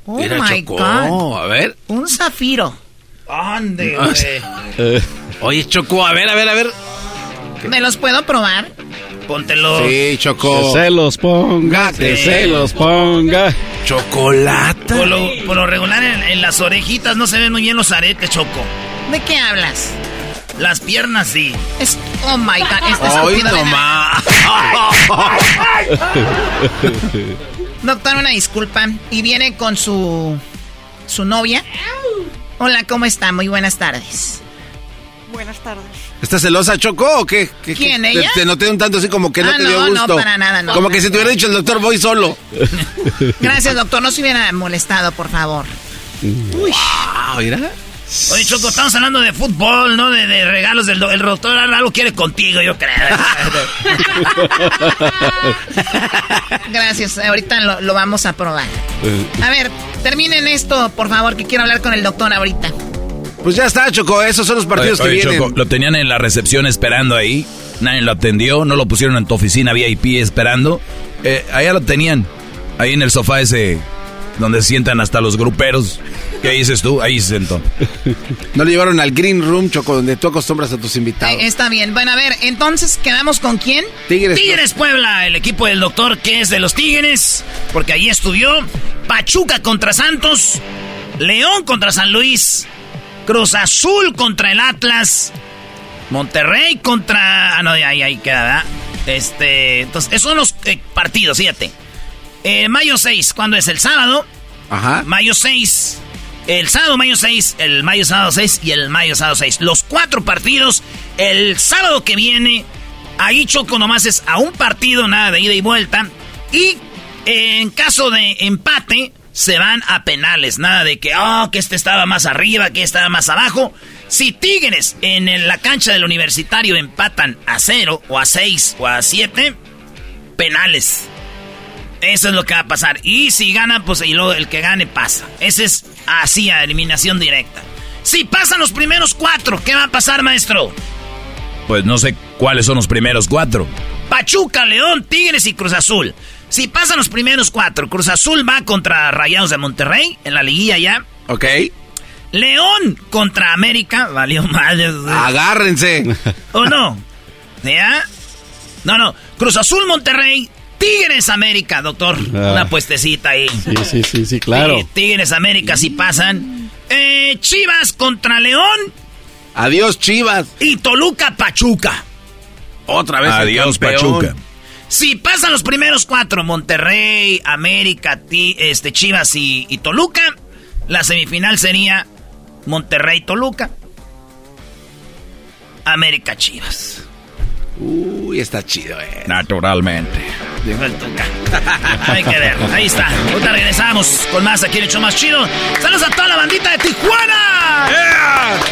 Oh Mira, my Choco, God. a ver. Un zafiro. ¡Ande, Ah, güey! Oye, Choco, a ver, a ver, a ver. ¿Me los puedo probar? Póntelo. Sí, Choco. Que se los ponga, que Sí. se los ponga. Chocolate. Por lo, por lo regular, en, en las orejitas no se ven muy bien los aretes, Choco. ¿De qué hablas? Las piernas sí. Es, oh my God. Este Hoy estúpido de- nomás. Doctor, una disculpa. Y viene con su. su novia. Hola, ¿cómo está? Muy buenas tardes. Buenas tardes. ¿Estás celosa, Choco, o qué? ¿Qué- ¿Quién, qué? ella? Te, te noté un tanto así como que no Ah, te dio no, no, gusto. para nada, no. Como que si te hubiera dicho el doctor, voy solo. Gracias, doctor. No se hubiera molestado, por favor. Uy. Ah, mira. Oye, Choco, estamos hablando de fútbol, ¿no? De, de regalos del el doctor. Algo quiere contigo, yo creo. Gracias. Ahorita lo, lo vamos a probar. A ver, terminen esto, por favor, que quiero hablar con el doctor ahorita. Pues ya está, Choco. Esos son los partidos Oye, oye, que vienen. Choco, lo tenían en la recepción esperando ahí. Nadie lo atendió, no lo pusieron en tu oficina VIP esperando. Eh, allá lo tenían, ahí en el sofá ese donde se sientan hasta los gruperos. ¿Qué dices tú? Ahí se sentó. No le llevaron al Green Room, Choco, donde tú acostumbras a tus invitados. Eh, está bien. Bueno, a ver, entonces, ¿quedamos con quién? Tigres. Tigres Puebla, el equipo del doctor que es de los Tigres, porque allí estudió. Pachuca contra Santos. León contra San Luis. Cruz Azul contra el Atlas. Monterrey contra... Ah, no, ahí, ahí queda, ¿verdad? Este, entonces, esos son los eh, partidos, fíjate. Eh, mayo 6, ¿cuándo es? ¿El sábado? Ajá. Mayo 6. El sábado, mayo 6, el mayo sábado 6 y el mayo sábado 6. Los cuatro partidos, el sábado que viene, ahí Choco nomás es a un partido, nada de ida y vuelta. Y en caso de empate, se van a penales. Nada de que, oh, que este estaba más arriba, que estaba más abajo. Si Tigres en la cancha del universitario empatan a 0 o a 6 o a 7, penales. Eso es lo que va a pasar. Y si gana, pues y luego el que gane pasa. Ese es así, a eliminación directa. Si pasan los primeros cuatro, ¿qué va a pasar, maestro? Pues no sé cuáles son los primeros cuatro. Pachuca, León, Tigres y Cruz Azul. Si pasan los primeros cuatro, Cruz Azul va contra Rayados de Monterrey en la liguilla ya. Ok. León contra América, valió mal. Agárrense. ¿O no? ¿Ya? No, no. Cruz Azul, Monterrey, Tigres América, doctor. Ah. Una puestecita ahí. Sí, sí, sí, sí, claro. Sí, Tigres América si pasan. Eh, Chivas contra León. Adiós, Chivas. Y Toluca Pachuca. Otra vez. Adiós. Pachuca. Si pasan los primeros cuatro, Monterrey, América, Ti- este, Chivas y, y Toluca, la semifinal sería Monterrey-Toluca, América-Chivas. Uy, está chido, eh. Naturalmente. Dijo el Tuca. Hay que ver, ahí está. Ahorita regresamos con más aquí en show más chido. Saludos a toda la bandita de Tijuana.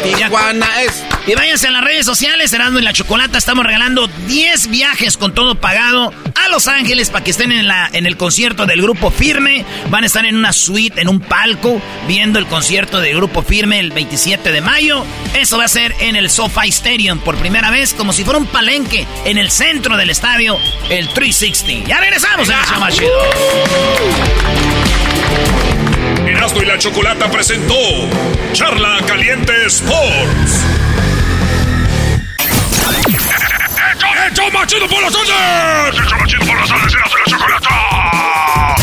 Tijuana es. Y váyanse a las redes sociales, Erasmo y la Chocolata. Estamos regalando 10 viajes con todo pagado a Los Ángeles para que estén en, la, en el concierto del Grupo Firme. Van a estar en una suite, en un palco, viendo el concierto del Grupo Firme el 27 de mayo. Eso va a ser en el SoFi Stadium por primera vez, como si fuera un palenque en el centro del estadio, el 360. Ya regresamos show más chido. Erasmo y la Chocolata presentó Charla Caliente Sports. ¡Hecho por las tardes! ¡Hecho por las! ¡Erasmo y la Chocolata!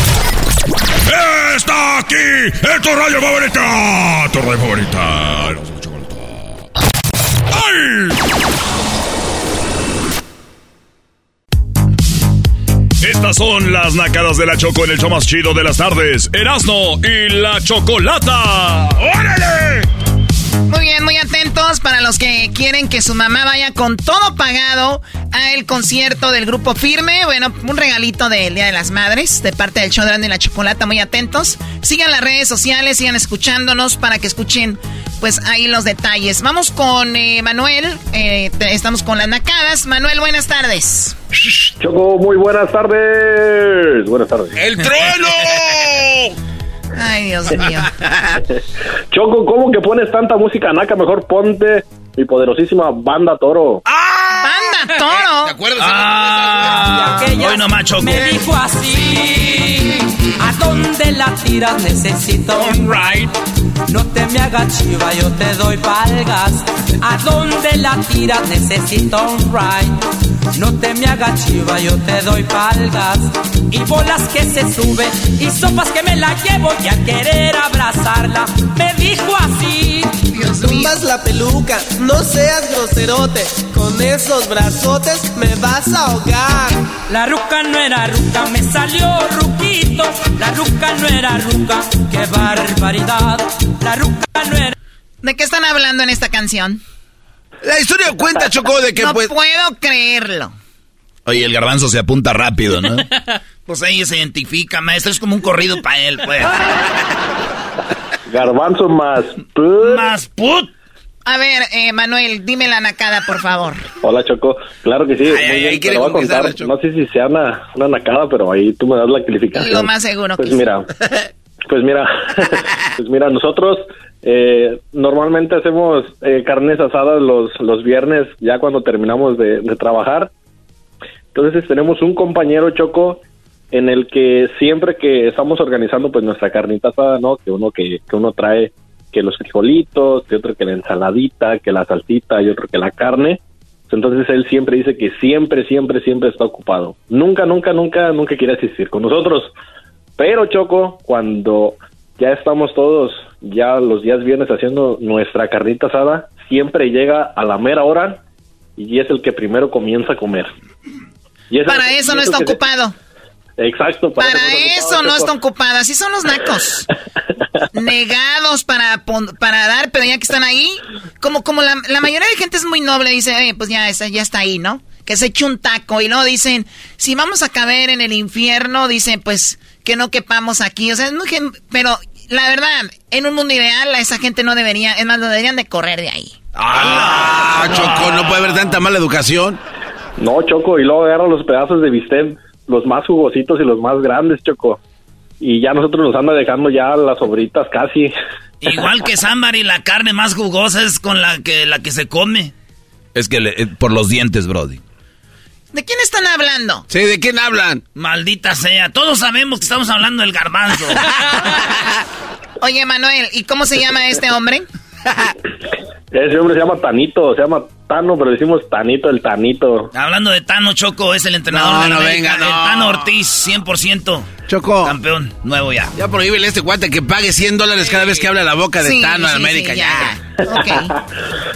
¡Está aquí! ¡En tu favorita! ¡Tu favorita! Erasmo y la Chocolata. ¡Ay! Estas son las nacadas de la Choco en el show más chido de las tardes. Erasmo y la Chocolata. ¡Órale! Muy bien, muy atentos para los que quieren que su mamá vaya con todo pagado a el concierto del grupo Firme. Bueno, un regalito del Día de las Madres de parte del show de y la Chocolata. Muy atentos. Sigan las redes sociales, sigan escuchándonos para que escuchen pues ahí los detalles. Vamos con eh, Manuel. eh, estamos con las nacadas. Manuel, buenas tardes. Choco, muy buenas tardes. Buenas tardes. ¡El trueno! Ay, Dios mío. Choco, ¿cómo que pones tanta música naca? Mejor ponte mi poderosísima banda toro. ¡Banda Toro! ¿Te acuerdas? Ah, hoy nomás Choco. Me dijo así, ¿a dónde la tiras? Necesito un ride. No te me hagas chiva, yo te doy palgas. ¿A dónde la tiras? Necesito un ride. No te me hagas chiva, yo te doy palgas. Y bolas que se suben y sopas que me la llevo y a querer abrazarla. Me dijo así. Tumbas la peluca, no seas groserote. Con esos brazotes me vas a ahogar. La ruca no era ruca, me salió ruquito. La ruca no era ruca, qué barbaridad. La ruca no era. ¿De qué están hablando en esta canción? La historia cuenta, Choco, de que no pues... puedo creerlo. Oye, el garbanzo se apunta rápido, ¿no? Pues ahí se identifica, maestro. Es como un corrido para él, pues. Garbanzo más. put. Más put. A ver, eh, Manuel, dime la nacada, por favor. Hola, Choco. Claro que sí. Ay, muy ay, te lo voy a contar. a Choco. No sé si sea una, una nacada, pero ahí tú me das la calificación. Lo más seguro Pues que sí. mira, pues mira, pues mira, nosotros eh, normalmente hacemos eh, carnes asadas los, los viernes ya cuando terminamos de, de trabajar. Entonces tenemos un compañero Choco en el que siempre que estamos organizando pues nuestra carnita asada, ¿no? Que uno que, que uno trae que los frijolitos, que otro que la ensaladita, que la salsita y otro que la carne. Entonces él siempre dice que siempre, siempre, siempre está ocupado. Nunca, nunca, nunca, nunca quiere asistir con nosotros. Pero Choco, cuando ya estamos todos, ya los días viernes haciendo nuestra carnita asada, siempre llega a la mera hora y es el que primero comienza a comer. Y es Para el- eso no está se- ocupado. Exacto. Para eso ocupado, no está ocupada. Así son los nacos. Negados para, para dar, pero ya que están ahí, como, como la, la mayoría de gente es muy noble, dice, "Oye, pues ya, está- ya está ahí, ¿no? Que se eche un taco. Y luego dicen, si vamos a caber en el infierno, dicen, pues que no quepamos aquí. O sea, es muy gen- pero la verdad, en un mundo ideal, a esa gente no debería, es más, lo deberían de correr de ahí. Ah, Choco, no puede haber tanta mala educación. No, Choco, y luego agarra los pedazos de bistec, los más jugositos y los más grandes, Choco. Y ya nosotros nos anda dejando ya las sobritas casi. Igual que Samari, la carne más jugosa es con la que, la que se come. Es que le- eh, por los dientes, Brody. ¿De quién están hablando? Sí, ¿de quién hablan? Maldita sea, todos sabemos que estamos hablando del garbanzo. Oye, Manuel, ¿y cómo se llama este hombre? Ese hombre se llama Tanito, se llama Tano, pero decimos Tanito, el Tanito. Hablando de Tano Choco, es el entrenador No, de la no, América, venga, el no. Tano Ortiz, 100%. Choco. Campeón, nuevo ya. Ya prohíbele a este guante que pague 100 dólares cada vez que habla la boca de Sí, Tano sí, en América. sí, ya.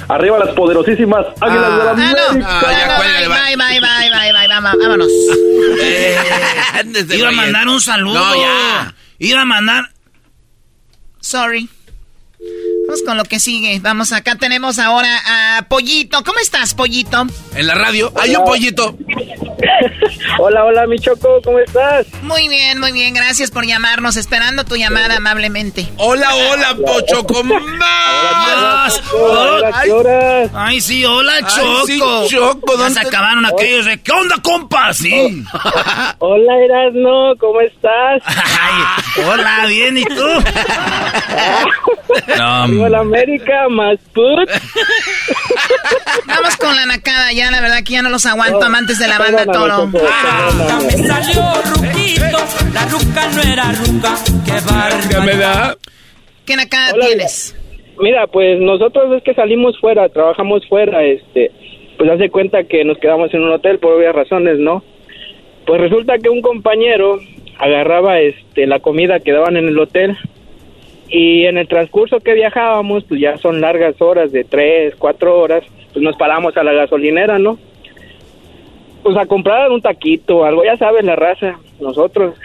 Arriba las poderosísimas Águilas de la Ah, no. América. Ah, ya cuélgale, bye, bye, bye, bye, bye, vamos- vámonos. Ándese, Iba a mandar un saludo. No, ya. Iba a mandar... Sorry. Vamos con lo que sigue. Vamos, acá tenemos ahora a Pollito. ¿Cómo estás, Pollito? En la radio hay un pollito. Hola, hola, mi Choco, ¿cómo estás? Muy bien, muy bien. Gracias por llamarnos. Esperando tu llamada amablemente. Hola, hola, Pocho con más. Hola, ¿qué horas? Ay, sí, hola, Ay, Choco. sí, Choco, Ya ¿dónde se te- acabaron aquellos de... ¿Qué onda, compa? Sí. Hola, Erasno, ¿cómo estás? Ay, hola, bien, ¿y tú? No, Arriba la América, más put. Vamos con la nacada ya. La verdad que ya no los aguanto, amantes de la banda Perdóname, Toro. Ya perdóname. me salió ruquito, la ruca no era ruca, qué barbaridad. ¿Qué nacada Hola, tienes? Mira, pues nosotros es que salimos fuera, trabajamos fuera, este, pues hace cuenta que nos quedamos en un hotel por obvias razones, ¿no? Pues resulta que un compañero agarraba este la comida que daban en el hotel y en el transcurso que viajábamos, pues ya son largas horas de tres, cuatro horas, pues nos paramos a la gasolinera, ¿no? Pues a comprar un taquito o algo, ya sabes la raza, nosotros.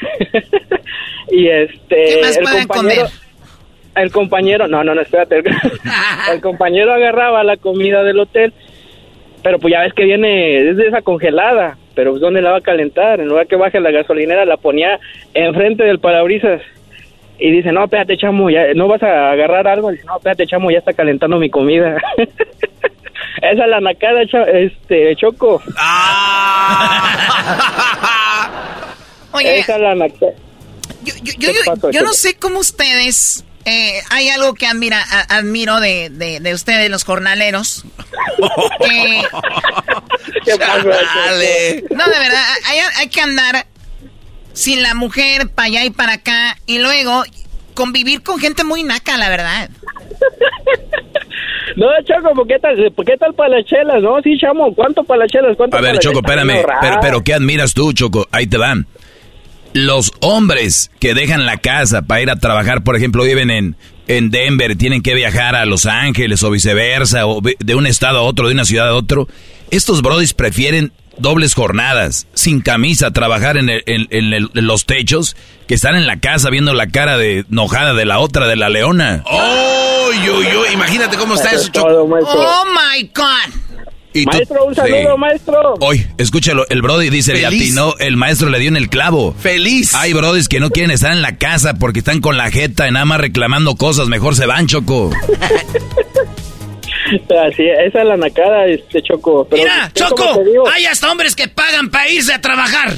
y este, ¿Qué más el pueden compañero, comer? el compañero, no, no, no, espérate. el compañero agarraba la comida del hotel, pero pues ya ves que viene, es de esa congelada, pero pues ¿dónde la va a calentar? En lugar que baje la gasolinera, la ponía enfrente del parabrisas. Y dice, no, espérate, chamo, ya, ¿no vas a agarrar algo? Dice, no, espérate, chamo, ya está calentando mi comida. Esa es la nacada, este, Choco. Oye, Esa es la nacada. yo, yo, ¿Qué yo- yo no sé cómo ustedes... eh, hay algo que admira, a- admiro de, de, de ustedes, los jornaleros. que- ¿Qué pasó, Dale. no, de verdad, hay, hay que andar sin la mujer para allá y para acá y luego convivir con gente muy naca, la verdad. No, Choco, ¿por qué tal, por qué tal para las chelas? No, sí, chamo, ¿cuánto para las chelas? ¿Cuánto A ver, Choco, espérame. Pero, pero, ¿qué admiras tú, Choco? Ahí te van. Los hombres que dejan la casa para ir a trabajar, por ejemplo, viven en, en Denver, tienen que viajar a Los Ángeles o viceversa, o de un estado a otro, de una ciudad a otro. Estos brodis prefieren dobles jornadas, sin camisa, trabajar en, el- en- en el- en los techos, que están en la casa viendo la cara de enojada de la otra, de la leona. Oh, yo, yo, imagínate cómo está eso, Choco. Todo, maestro. Oh my God. Y tú- Maestro, un saludo, Sí. maestro. Hoy, escúchalo, el Brody dice, le Feliz. atinó, el maestro le dio en el clavo. Feliz. Hay Brodis que no quieren estar en la casa porque están con la jeta y nada más reclamando cosas, mejor se van, Choco. Así, esa es la nacada, este Choco. Pero, Mira, ¿sí, como Choco, hay hasta hombres que pagan para irse a trabajar.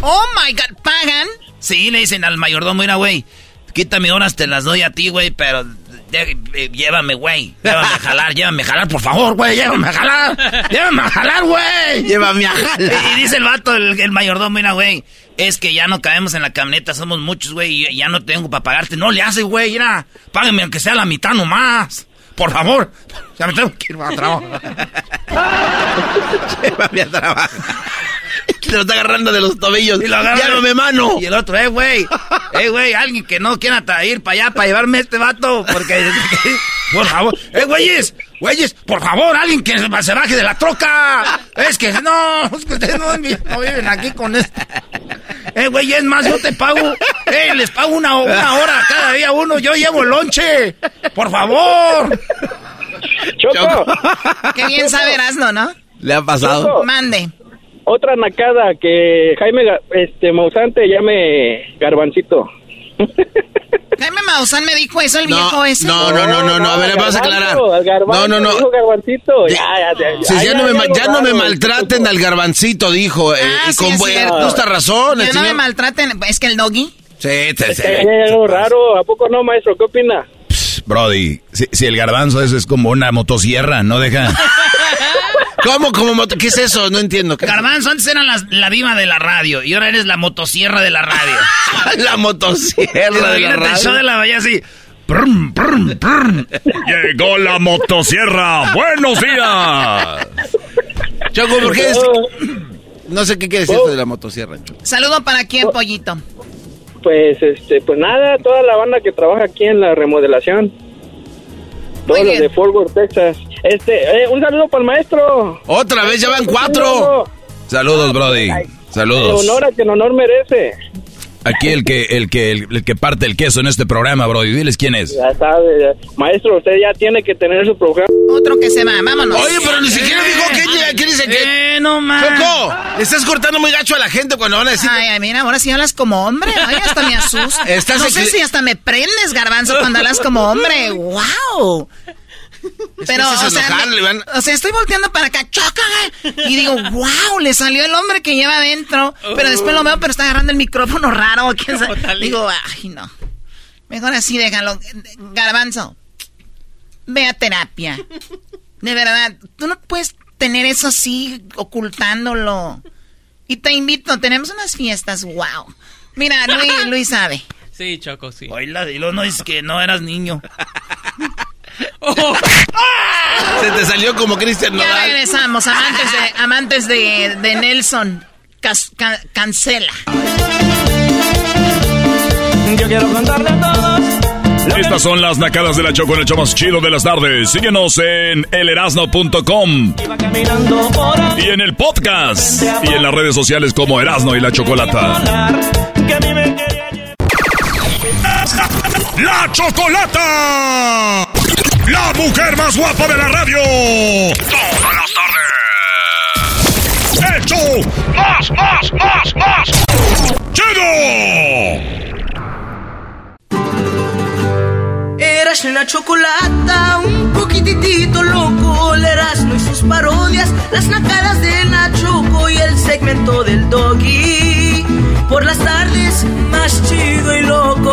Oh my God, ¿pagan? Sí, le dicen al mayordomo, mira, güey, quítame horas, te las doy a ti, güey, pero de- eh, llévame, güey, llévame a jalar, llévame a jalar, por favor, güey, llévame a jalar, llévame a jalar, güey. Llévame a jalar. Y, y dice el vato, el, el mayordomo, mira, güey, es que ya no caemos en la camioneta, somos muchos, güey, y ya no tengo para pagarte. No le hace, güey, mira, págame aunque sea la mitad nomás. Por favor, ya me tengo que ir a trabajar. Llévame a trabajar. lo está agarrando de los tobillos. Y lo agarra. Ya no me mano. Y el otro, eh, güey. Eh, güey, alguien que no quiera ir para allá para llevarme este vato. Porque, por favor. Eh, güeyes, güeyes, por favor, alguien que se baje de la troca. Es que no, es que ustedes no, no viven aquí con esto. Eh, güey, es más, yo te pago. Eh, les pago una, una hora cada día uno. Yo llevo el lonche. Por favor. Choco. Qué bien sabe Erasmo, ¿no? Le ha pasado. Choco. Mande. Otra nacada que Jaime este Mausante llame Garbancito. Jaime Maussan me dijo eso, el No, viejo ese. no, no, no, no, no, a ver, vas a aclarar. No, no, no. dijo Garbancito. Ya, ya, ya, Sí, ya, no me, ya no me maltraten al garbancito, dijo. eh, Ah, y sí, con es bu- cierto. justa razón. Ya no me maltraten. Es que el doggy. Sí, te- algo raro. ¿A poco no, maestro? ¿Qué opina? Brody, si, si el garbanzo eso es como una motosierra, no deja. ¿Cómo, cómo, moto- ¿Qué es eso? No entiendo. ¿Qué- Garbanzo, antes era la, la diva de la radio y ahora eres la motosierra de la radio. la motosierra de la show radio. de la bahía así. Prum, prum, prum. Llegó la motosierra. Buenos días. Choco, ¿por qué es? No sé qué quiere decir esto de la motosierra. Saludo para quién, pollito. Pues, este, pues nada, toda la banda que trabaja aquí en la remodelación. Todos los bien. de Fort Worth, Texas. Este, eh, un saludo para el maestro. Otra vez, ya van cuatro. Saludos, Brody. Saludos. honor a que en honor merece. Aquí el que, el que, el, el que parte el queso en este programa, Brody. Diles quién es. Ya sabe, ya. maestro, usted ya tiene que tener su programa. Otro que se va, vámonos. Oye, pero ni siquiera dijo que, que dice que... Eh, no más. Choco, le estás cortando muy gacho a la gente cuando van a decir... Ay, ay, mira, ahora sí hablas como hombre. Ay, hasta me asusta. Estás no sé si hasta me prendes, garbanzo, cuando hablas como hombre. ¡Wow! Pero, o sea, enojar, me- le van- o sea, estoy volteando para acá, choca, y digo, wow, le salió el hombre que lleva adentro, pero después lo veo, pero está agarrando el micrófono raro, quién sabe. digo, ay, no, mejor así déjalo, garbanzo, ve a terapia, de verdad, tú no puedes tener eso así, ocultándolo, y te invito, tenemos unas fiestas, wow, mira, Luis, Luis sabe. Sí, Choco, sí. Oíla, y luego no dices que no eras niño. Se te salió como Cristian Ya Nodal. regresamos, amantes de, amantes de, de Nelson. Cas- ca- cancela. Yo quiero contarle a todos. Estas son las nacadas de la Choco en el show más chido de las tardes. Síguenos en elerasno.com y en el podcast y en las redes sociales como Erasno y la Chocolata. ¡La Chocolata! ¡La mujer más guapa de la radio! ¡Todas las tardes! ¡Hecho! ¡Más, más, más, más! ¡Chido! Eras una chocolata, un poquitito loco. El Erasmo y sus parodias, las nacadas de la Choco y el segmento del doggy. Por las tardes, más chido y loco.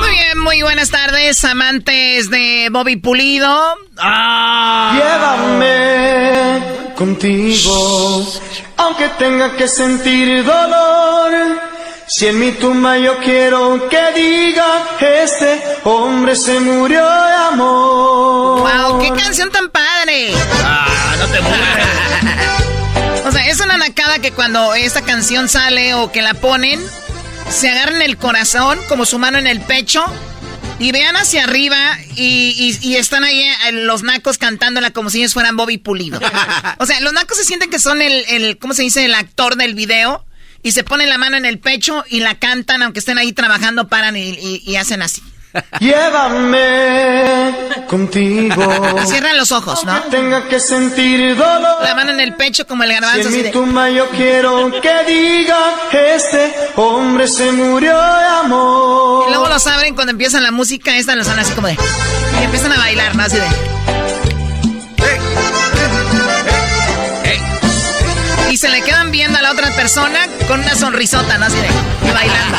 Muy bien, muy buenas tardes, amantes de Bobby Pulido. Ah. Llévame contigo, aunque tenga que sentir dolor. Si en mi tumba yo quiero que diga, este hombre se murió de amor. ¡Wow! ¡Qué canción tan padre! Ah, no te burles. O sea, es una nacada que cuando esta canción sale o que la ponen, se agarran el corazón como su mano en el pecho y vean hacia arriba y, y- y están ahí eh, los nacos cantándola como si ellos fueran Bobby Pulido. O sea, los nacos se sienten que son el, el ¿cómo se dice? El actor del video y se ponen la mano en el pecho y la cantan aunque estén ahí trabajando, paran y, y- y hacen así. Llévame contigo. Cierran los ojos, ¿no? Tenga que sentir dolor. La mano en el pecho como el Si garbanzo. en así mi tumba yo quiero que diga, este hombre se murió de amor. Y luego los abren cuando empieza la música, esta los son así como de. Y empiezan a bailar, ¿no? Así de. Se le quedan viendo a la otra persona con una sonrisota, ¿no? Así de. Y bailando.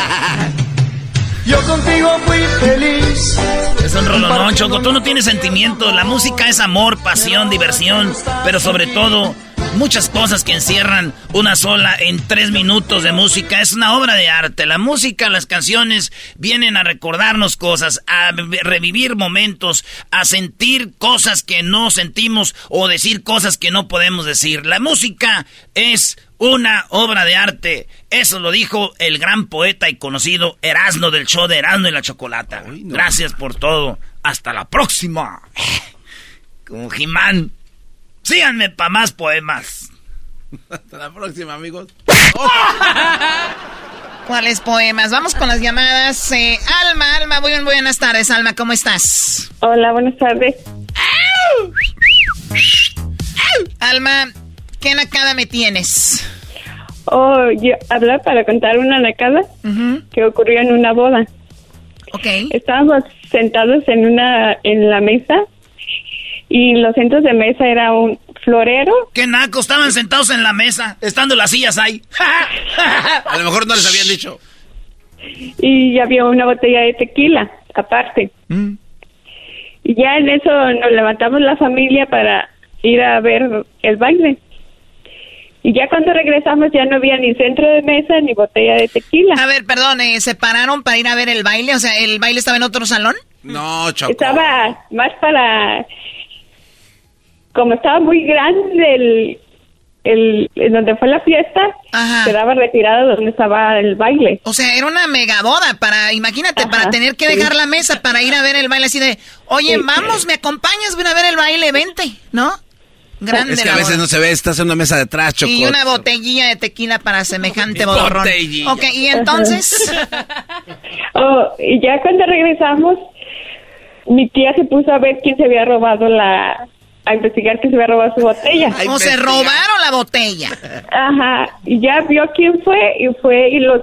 Yo contigo fui feliz. Es un rolonón, Choco. Tú no tienes sentimientos. La música es amor, pasión, diversión. Pero sobre todo, muchas cosas que encierran una sola en tres minutos de música. Es una obra de arte. La música, las canciones vienen a recordarnos cosas, a revivir momentos, a sentir cosas que no sentimos o decir cosas que no podemos decir. La música es una obra de arte. Eso lo dijo el gran poeta y conocido Erasmo del show de Erasmo y la Chocolata. Gracias por todo. Hasta la próxima. Como Jimán. Síganme para más poemas. Hasta la próxima, amigos. ¿Cuáles poemas? Vamos con las llamadas. Eh, Alma, Alma, muy buenas tardes, Alma, ¿cómo estás? Hola, buenas tardes. Alma, ¿qué nacada me tienes? Oh, yo hablar para contar una nacada que ocurrió en una boda. Ok. Estábamos sentados en una en la mesa y los centros de mesa era un florero. ¡Qué naco! Estaban sentados en la mesa, estando las sillas ahí. A lo mejor no les habían dicho. Y había una botella de tequila, aparte. Mm. Y ya en eso nos levantamos la familia para ir a ver el baile. Y ya cuando regresamos ya no había ni centro de mesa ni botella de tequila. A ver, perdón, ¿eh, ¿se pararon para ir a ver el baile? O sea, ¿el baile estaba en otro salón? No, Choco. Estaba más para... Como estaba muy grande el, el, en donde fue la fiesta, quedaba retirado donde estaba el baile. O sea, era una mega boda para, imagínate, para tener que dejar la mesa para ir a ver el baile así de, oye, vamos, me acompañas, ven a ver el baile, vente, ¿no? Grande Es que a veces boda. no se ve, estás en una mesa detrás, Choco. Y una botellilla de tequila para semejante bodorrón. Botellilla. Ok, y entonces... Oh, y ya cuando regresamos, mi tía se puso a ver quién se había robado la... a investigar quién se había robado su botella. o se robaron la botella. Ajá, y ya vio quién fue y fue y los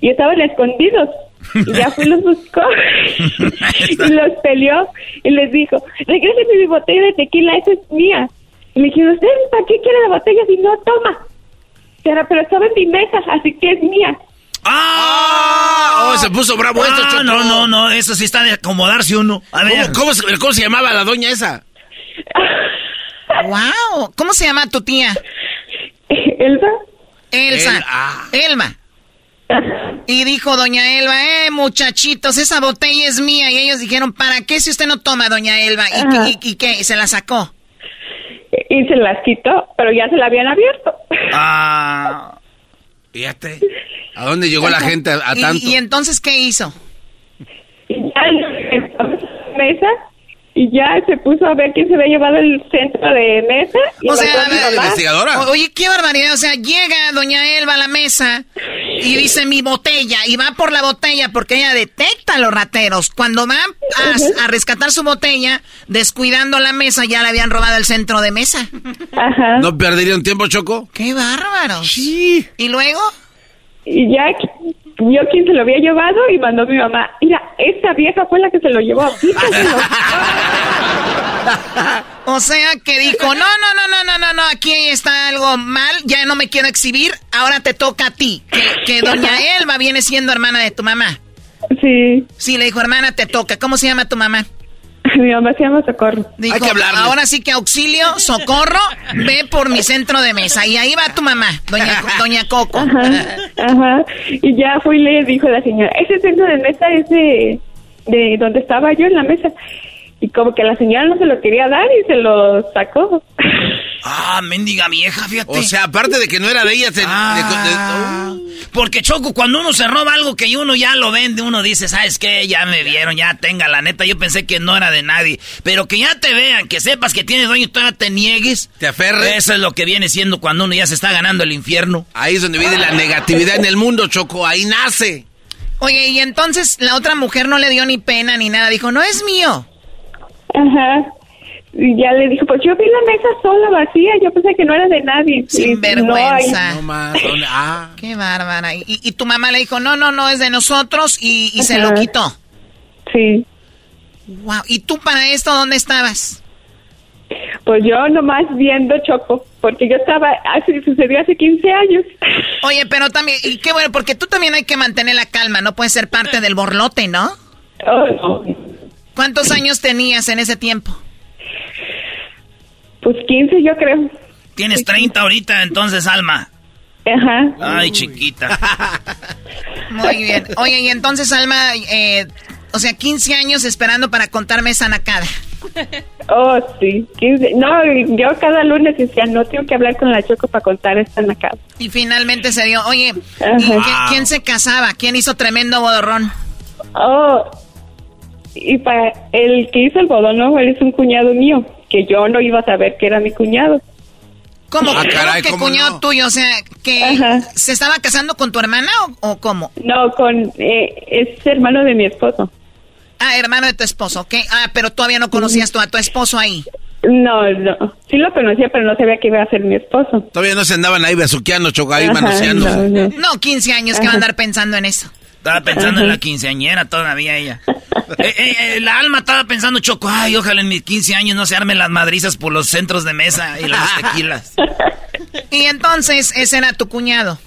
y estaban escondidos. Y ya fue y los buscó y los peleó y les dijo, regrésenme mi botella de tequila, esa es mía. Y le dijeron, ¿ustedes para qué quieren la botella si no toma? Pero, pero estaba en mi mesa, así que es mía. ¡Ah! Oh, se puso bravo esto, Ah, Choco. no, no, no, eso sí está de acomodarse uno. A ver. ¿Cómo, cómo se, cómo se llamaba la doña esa? Wow, ¿cómo se llama tu tía? Elsa. Elsa. El- ah. Elma. Y dijo doña Elba, eh, muchachitos, esa botella es mía. Y ellos dijeron, ¿para qué si usted no toma, doña Elba? ¿Y, Ajá. y- y qué? ¿Y se la sacó? Y se las quitó, pero ya se la habían abierto. Ah. Fíjate. ¿A dónde llegó la gente a, a ¿Y- tanto? ¿Y, entonces qué hizo? Y ya estamos en la mesa y ya se puso a ver quién se había llevado el centro de mesa. Y O sea, encontró a mi mamá. O- Oye, qué barbaridad. O sea, llega doña Elba a la mesa y dice mi botella y va por la botella porque ella detecta a los rateros. Cuando va a, a rescatar su botella, descuidando la mesa, ya le habían robado el centro de mesa. Ajá. ¿No perdería un tiempo, Choco? ¡Qué bárbaros! Sí. ¿Y luego? Y ya vio quién se lo había llevado y mandó a mi mamá. Mira, esta vieja fue la que se lo llevó. O sea, que dijo, no, no, no, no, no, no, no, aquí está algo mal, ya no me quiero exhibir, ahora te toca a ti. Que, que doña Elba viene siendo hermana de tu mamá. Sí. Sí, le dijo, hermana, te toca. ¿Cómo se llama tu mamá? Mi mamá se llama Socorro. Dijo, ahora sí que auxilio, socorro, ve por mi centro de mesa. Y ahí va tu mamá, doña, doña Coco. Ajá, ajá. Y ya fue y le dijo la señora, ese centro de mesa es de, de donde estaba yo en la mesa. Y como que la señora no se lo quería dar y se lo sacó. Ah, mendiga vieja, fíjate. O sea, aparte de que no era de ella, se... Ah. Porque Choco, cuando uno se roba algo que uno ya lo vende, uno dice, ¿sabes qué? Ya me vieron, ya tenga, la neta, yo pensé que no era de nadie. Pero que ya te vean, que sepas que tienes dueño y todavía te niegues. Te aferres. Eso es lo que viene siendo cuando uno ya se está ganando el infierno. Ahí es donde viene la negatividad en el mundo, Choco. Ahí nace. Oye, y entonces la otra mujer no le dio ni pena ni nada, dijo, no es mío. Ajá. Y ya le dijo, pues yo vi la mesa sola, vacía, yo pensé que no era de nadie. Sin vergüenza. no hay- Ah. Qué bárbara. Y, y tu mamá le dijo, no, no, no, es de nosotros y, y se lo quitó. Sí. Wow. ¿Y tú para esto dónde estabas? Pues yo nomás viendo Choco, porque yo estaba, hace, sucedió hace 15 años. Oye, pero también, y qué bueno, porque tú también hay que mantener la calma, no puedes ser parte del borlote, ¿no? Oh, no. ¿Cuántos años tenías en ese tiempo? Pues 15 yo creo. Tienes 30 ahorita, entonces, Alma. Ajá. Ay, chiquita. Muy bien. Oye, y entonces, Alma, eh, o sea, 15 años esperando para contarme esa nacada. Oh, sí. 15. No, yo cada lunes decía, no tengo que hablar con la Choco para contar esta nacada. Y finalmente se dio. Oye, ¿y qué- ¿quién se casaba? ¿Quién hizo tremendo bodorrón? Oh, y para el que hizo el bodón, no, él es un cuñado mío, que yo no iba a saber que era mi cuñado. ¿Cómo? Ah, ¿Cómo caray, que ¿cómo cuñado tuyo? O sea, que se estaba casando con tu hermana o, o cómo? No, con eh, es hermano de mi esposo. Ah, hermano de tu esposo, ¿ok? Ah, pero todavía no conocías tú a tu esposo ahí. No, no, sí lo conocía, pero no sabía que iba a ser mi esposo. Todavía no se andaban ahí besuqueando, ahí Ajá, manoseando. no, no. No, 15 años que va a andar pensando en eso. Estaba pensando en la quinceañera todavía ella. Eh, eh, eh, la alma estaba pensando, Choco, ay, ojalá en mis 15 años no se armen las madrizas por los centros de mesa y las tequilas. Y entonces, ese era tu cuñado.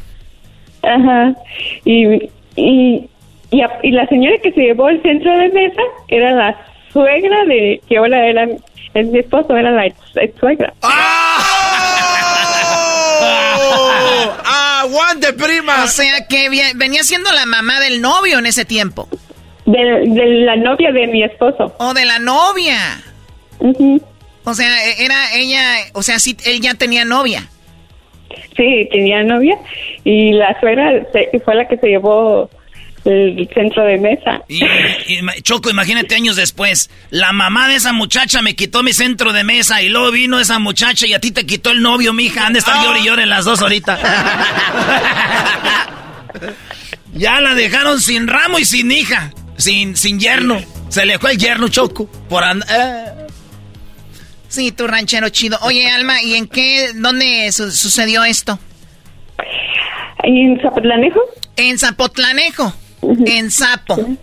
Ajá. Y, y, y, a- y la señora que se llevó el centro de mesa era la suegra de, que ahora era, es mi esposo, era la ex, ex suegra. ¡Aguante, prima! O sea, que venía siendo la mamá del novio en ese tiempo. De, de la novia de mi esposo. O de la novia. O sea, e- era ella, o sea, sí, él ya tenía novia. Sí, tenía novia y la suegra se- fue la que se llevó el centro de mesa. Y, Choco, imagínate años después, la mamá de esa muchacha me quitó mi centro de mesa y luego vino esa muchacha y a ti te quitó el novio, mija. Han de estar llore y llore las dos ahorita. ya la dejaron sin ramo y sin hija, sin, sin yerno. Se le fue el yerno, Choco, por and- eh. Sí, tu ranchero chido. Oye, Alma, ¿y en qué, dónde su- sucedió esto? ¿En Zapotlanejo? En Zapotlanejo. En Zapo.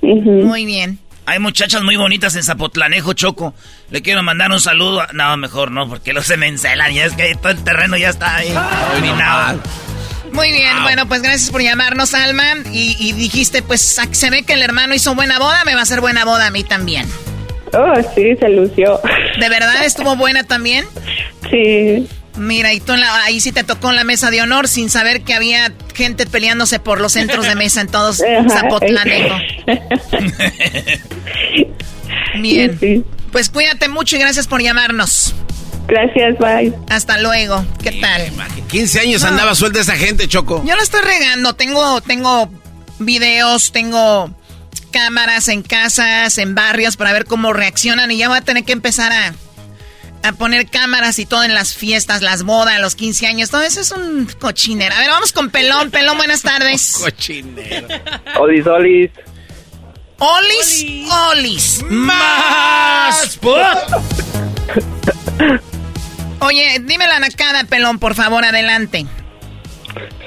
Muy bien. Hay muchachas muy bonitas en Zapotlanejo, Choco. Le quiero mandar un saludo. a- No, mejor no, porque los se me encelan. Y es que todo el terreno ya está ahí. minado. Muy bien, bueno, pues gracias por llamarnos, Alma. Y, y dijiste, pues se ve que el hermano hizo buena boda, me va a hacer buena boda a mí también. Oh, sí, se lució. ¿De verdad estuvo buena también? Sí. Mira, y tú en la- ahí sí te tocó en la mesa de honor sin saber que había gente peleándose por los centros de mesa en todos Ajá. Zapotlanejo. Bien. Pues cuídate mucho y gracias por llamarnos. Gracias, bye. Hasta luego. ¿Qué tal? 15 años No. andaba suelta esa gente, Choco. Yo la estoy regando. Tengo, tengo videos, tengo cámaras en casas, en barrios para ver cómo reaccionan y ya voy a tener que empezar a, a poner cámaras y todo en las fiestas, las bodas, los 15 años. Todo eso es un cochinero. A ver, vamos con Pelón. Pelón, buenas tardes. Cochinero. Olis, olis. Olis, olis. Más. Oye, dime la nacada, Pelón, por favor, adelante.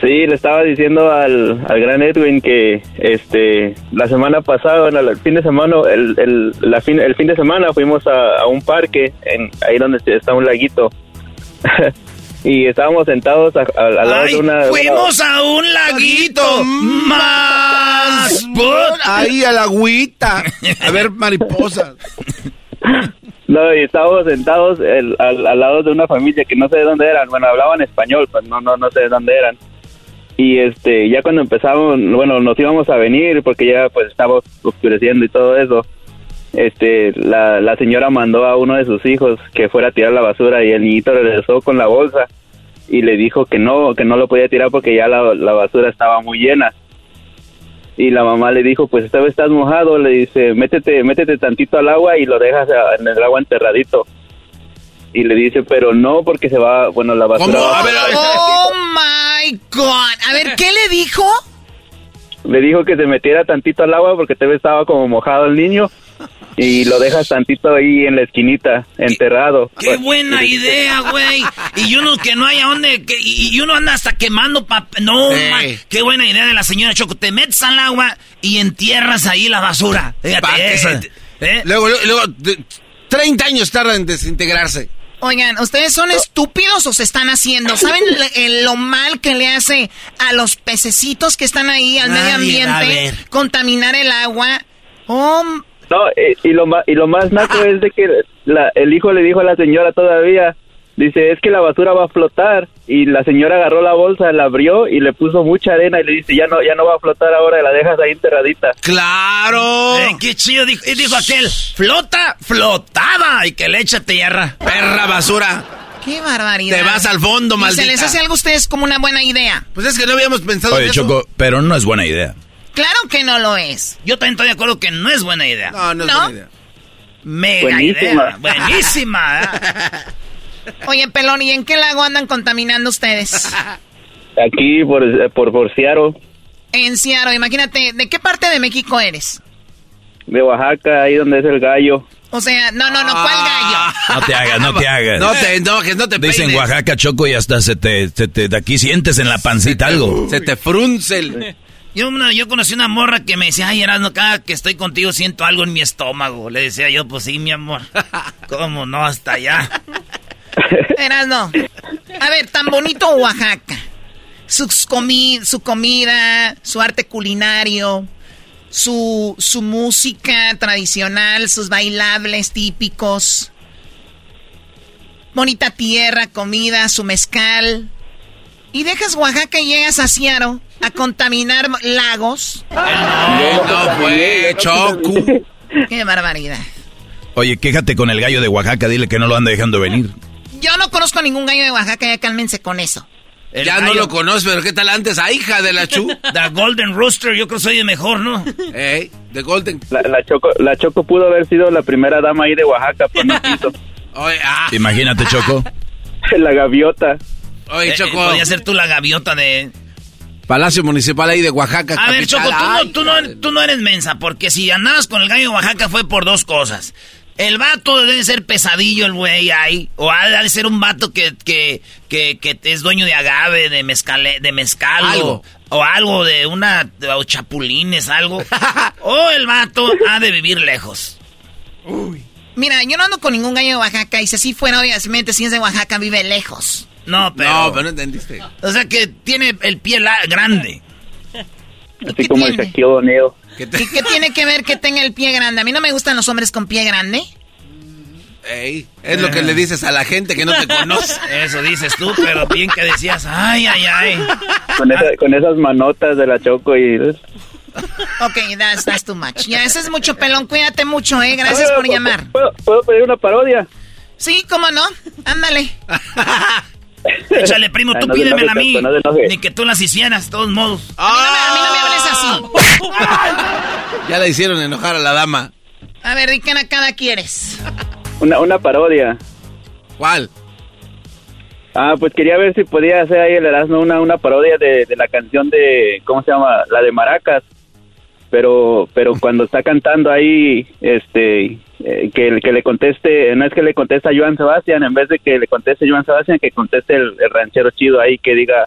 Sí, le estaba diciendo al, al gran Edwin que este la semana pasada, bueno, el fin de semana, el, el, la fin, el fin de semana fuimos a, a un parque, en, ahí donde está un laguito. y estábamos sentados a- a- al lado Ay, de una... fuimos a un laguito más. Ahí a la agüita. A ver, mariposas. No, y estábamos sentados al, al lado de una familia que no sé de dónde eran. Bueno, hablaban español, pues no, no, no sé de dónde eran. Y este, ya cuando empezamos, bueno, nos íbamos a venir porque ya pues estaba oscureciendo y todo eso. Este, la, la señora mandó a uno de sus hijos que fuera a tirar la basura y el niñito regresó con la bolsa y le dijo que no, que no lo podía tirar porque ya la, la basura estaba muy llena. Y la mamá le dijo, pues esta vez estás mojado, le dice, métete, métete tantito al agua y lo dejas a- en el agua enterradito. Y le dice, pero no, porque se va, bueno, la basura... va- Oh my God. A ver, ¿qué le dijo? Le dijo que se metiera tantito al agua porque te estaba como mojado el niño y lo dejas tantito ahí en la esquinita, enterrado. Qué buena idea, güey. Y uno que no haya dónde. que- y, uno anda hasta quemando papel. No, Sí. man, Qué buena idea de la señora Choco. Te metes al agua y entierras ahí la basura. Fíjate que- eso. ¿eh? Luego, luego, luego, de- 30 años tarda en desintegrarse. Oigan, ¿ustedes son estúpidos o se están haciendo? ¿Saben le- el- lo mal que le hace a los pececitos que están ahí, al medio Nadie ambiente, ver. contaminar el agua? Oh, No, eh, y lo más, y lo más naco es de que la- el hijo le dijo a la señora todavía, Dice, es que la basura va a flotar. Y la señora agarró la bolsa, la abrió y le puso mucha arena y le dice, ya no, ya no va a flotar ahora, la dejas ahí enterradita. ¡Claro! Eh, ¡Qué chido! Dijo, y dijo aquel, flota, flotaba. Y que le echa tierra. Perra basura. ¡Qué barbaridad! Te vas al fondo, ¿Y maldita. ¿Se les hace algo a ustedes como una buena idea? Pues es que no habíamos pensado Oye, en eso. Choco, pero no es buena idea. Claro que no lo es. Yo también estoy de acuerdo que no es buena idea. No, no es ¿No? buena idea. Mega Buenísima. idea. Buenísima. ¿eh? Oye, Pelón, ¿y en qué lago andan contaminando ustedes? Aquí por, por, por Seattle, En Seattle, imagínate, ¿de qué parte de México eres? de Oaxaca, ahí donde es el gallo. O sea, no, no, no, ¿cuál Ah. gallo? No te hagas, no te hagas. No te enojes, no te Dicen peines. Oaxaca, Choco, y hasta se te, se te- de aquí sientes en la pancita algo. Se te frunce el... Yo, una- yo conocí una morra que me decía, ay, Erasmo, cada que estoy contigo siento algo en mi estómago. Le decía yo, pues sí, mi amor. ¿Cómo no? Hasta allá. Erasno. A ver, tan bonito Oaxaca. Sus comi su comida, su arte culinario, su, su música tradicional, sus bailables típicos. Bonita tierra, comida, su mezcal. Y dejas Oaxaca y llegas a Seattle a contaminar lagos. No, no fue, Choco. Qué barbaridad. Oye, quéjate con el gallo de Oaxaca, dile que no lo anda dejando venir. Yo no conozco ningún gallo de Oaxaca, ya cálmense con eso. El ya no lo conoces, pero ¿qué tal antes? A hija de la Chu. The Golden Rooster, yo creo que soy el mejor, ¿no? Ey, de Golden. La, la Choco, la Choco pudo haber sido la primera dama ahí de Oaxaca, pero no quiso. Oye, ah. Imagínate, Choco. La gaviota. Oye, Eh, Choco. podía ser tú la gaviota de... Palacio Municipal ahí de Oaxaca. A ver. Choco, tú Ay, no, tú, no, tú no eres mensa, porque si andabas con el gallo de Oaxaca fue por dos cosas. El vato debe ser pesadillo el güey ahí, o ha de ser un vato que, que, que, que es dueño de agave, de mezcal, de mezcal, Algo. O, o algo de una, o chapulines, algo. o el vato ha de vivir lejos. Mira, yo no ando con ningún gallo de Oaxaca y si así fuera, obviamente, si es de Oaxaca, vive lejos. No, pero... No, pero no entendiste. O sea que tiene el pie la- grande. Así como el Shaquille O'Neal. ¿Qué te- ¿Y qué tiene que ver que tenga el pie grande? A mí no me gustan los hombres con pie grande. Ey, es lo que le dices a la gente que no te conoce. Eso dices tú, pero bien que decías, ay, ay, ay. Con, esa- con esas manotas de la Choco y... Ok, that's, that's too much. Ya, eso es mucho pelón. Cuídate mucho, ¿eh? Gracias por llamar. ¿Puedo, puedo pedir una parodia? Sí, cómo no. Ándale. Échale, primo, Ah, tú no se pídemela a mí. No. Ni que tú las hicieras, de todos modos. A mí no me hables así. Ya la hicieron enojar a la dama. A ver, ¿de qué cada quieres? Una, una parodia. ¿Cuál? Ah, pues quería ver si podía hacer ahí el Erasmo una, una parodia de, de la canción de, ¿cómo se llama? La de Maracas. Pero, pero cuando está cantando ahí, este, eh, que, que le conteste, no es que le conteste a Joan Sebastián, en vez de que le conteste Joan Sebastián, que conteste el, el ranchero chido ahí, que diga,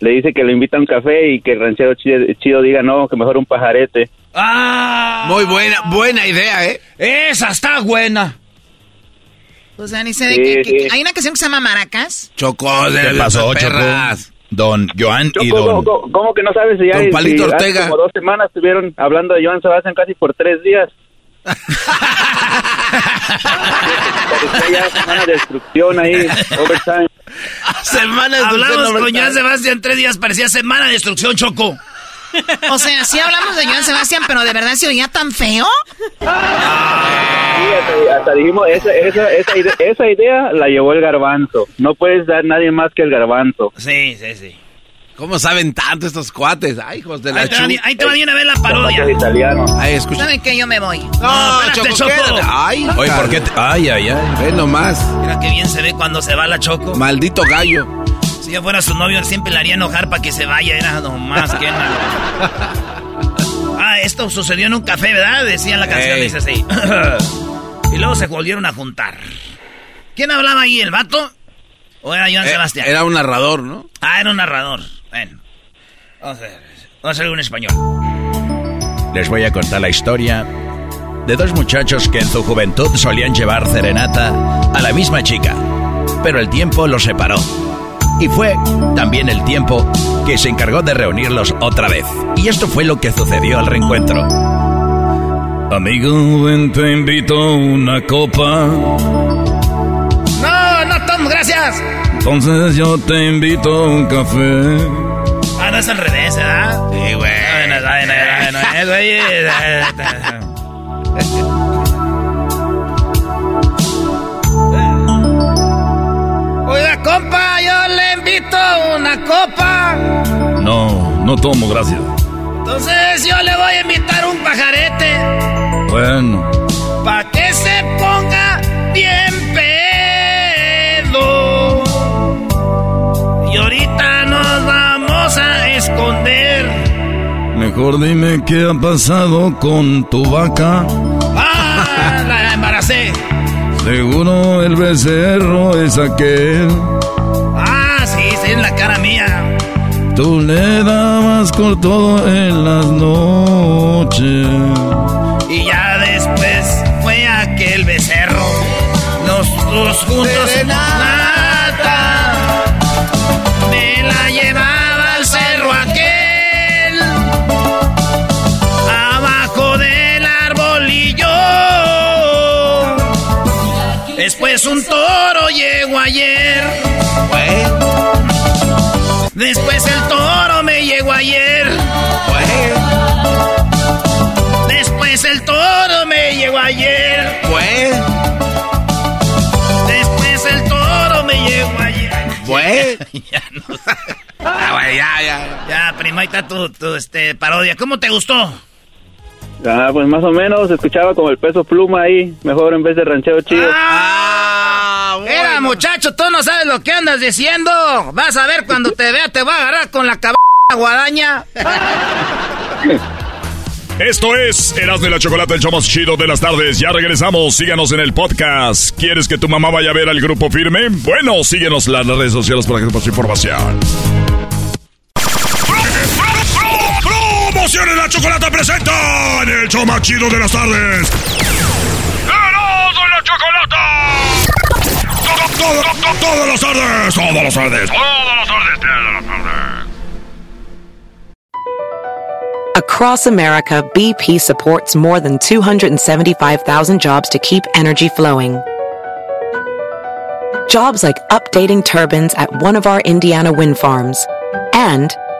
le dice que le invita a un café y que el ranchero chido, chido diga, no, que mejor un pajarete. ¡Ah! Muy buena, buena idea, ¿eh? Esa está buena. O sea, ni sé de Sí, qué, qué- sí. Hay una canción que se llama Maracas. Chocó de ¿Qué pasó, perras. Don Joan y don... ¿cómo, cómo que no sabes si ya Don si Palito hace Ortega. como dos semanas estuvieron hablando de Joan Sebastián casi por tres días? Parecía ya semana de destrucción ahí, overtime. Semana de Hablamos con Joan. Sebastián tres días, parecía semana de destrucción, Choco. O sea, sí hablamos de Joan Sebastián, pero de verdad se oía tan feo. Sí, hasta, hasta dijimos, esa, esa, esa, ide- esa idea la llevó el garbanzo. No puedes dar nadie más que el garbanzo. Sí, sí, sí. ¿Cómo saben tanto estos cuates? Ay, hijos de la Ahí te, va, chu. ahí te va de una vez la parodia. Italiano. Ay, escucha. ¿Saben qué? Yo me voy. No, espérate, Choco, Choco. quédate. Ay, Oye, ¿por qué? te- Ay, ay, ay. Ve nomás. Mira qué bien se ve cuando se va la Choco. Maldito gallo. Si yo fuera su novio, siempre le haría enojar para que se vaya. Era nomás que nada. Ah, esto sucedió en un café, ¿verdad? Decía la canción, Ey. dice así. y luego se volvieron a juntar. ¿Quién hablaba ahí, el vato? ¿O era Joan Eh, Sebastián? Era un narrador, ¿no? Ah, era un narrador. Bueno. Vamos a ver. Vamos a hacer un español. Les voy a contar la historia de dos muchachos que en su juventud solían llevar serenata a la misma chica, pero el tiempo los separó. Y fue también el tiempo que se encargó de reunirlos otra vez. Y esto fue lo que sucedió al reencuentro. Amigo, ven, te invito a una copa. No, no regresamos, gracias. Entonces yo te invito a un café. Ah, no es al revés, ¿verdad? Sí, güey. No, no, no, no, güey. Oiga, compa, yo le invito una copa. No, no tomo, gracias. Entonces yo le voy a invitar un pajarete. Bueno. Pa' que se ponga bien Mejor dime qué ha pasado con tu vaca. Ah, la embaracé. Seguro el becerro es aquel. Ah, sí, sí, es la cara mía. Tú le dabas con todo en las noches. Y ya después fue aquel becerro. Los dos juntos. Después un toro llegó ayer. Después el toro me llegó ayer. Después el toro me llegó ayer. Después el toro me llegó ayer. Pues. ya no ya, ya. Ya, prima, ahí está tu, tu, este, parodia. ¿Cómo te gustó? Ah, pues más o menos escuchaba como el peso pluma ahí, mejor en vez de ranchero chido. ¡Ah! Mira, muchacho, tú no sabes lo que andas diciendo. Vas a ver cuando te vea, te va a agarrar con la cabeza guadaña. Esto es Erasmo y la Chocolate, el show más chido de las tardes. Ya regresamos, síganos en el podcast. ¿Quieres que tu mamá vaya a ver al grupo firme? Bueno, síguenos en las redes sociales para que te pase información. Promociones la Chocolate presenta en el show más chido de las tardes. ¡Erasmo y la Chocolata! Todo, todo, todo, todas las tardes, todas las tardes, todas las tardes, todas las tardes. Across America, BP supports more than 275,000 jobs to keep energy flowing. Jobs like updating turbines at one of our Indiana wind farms and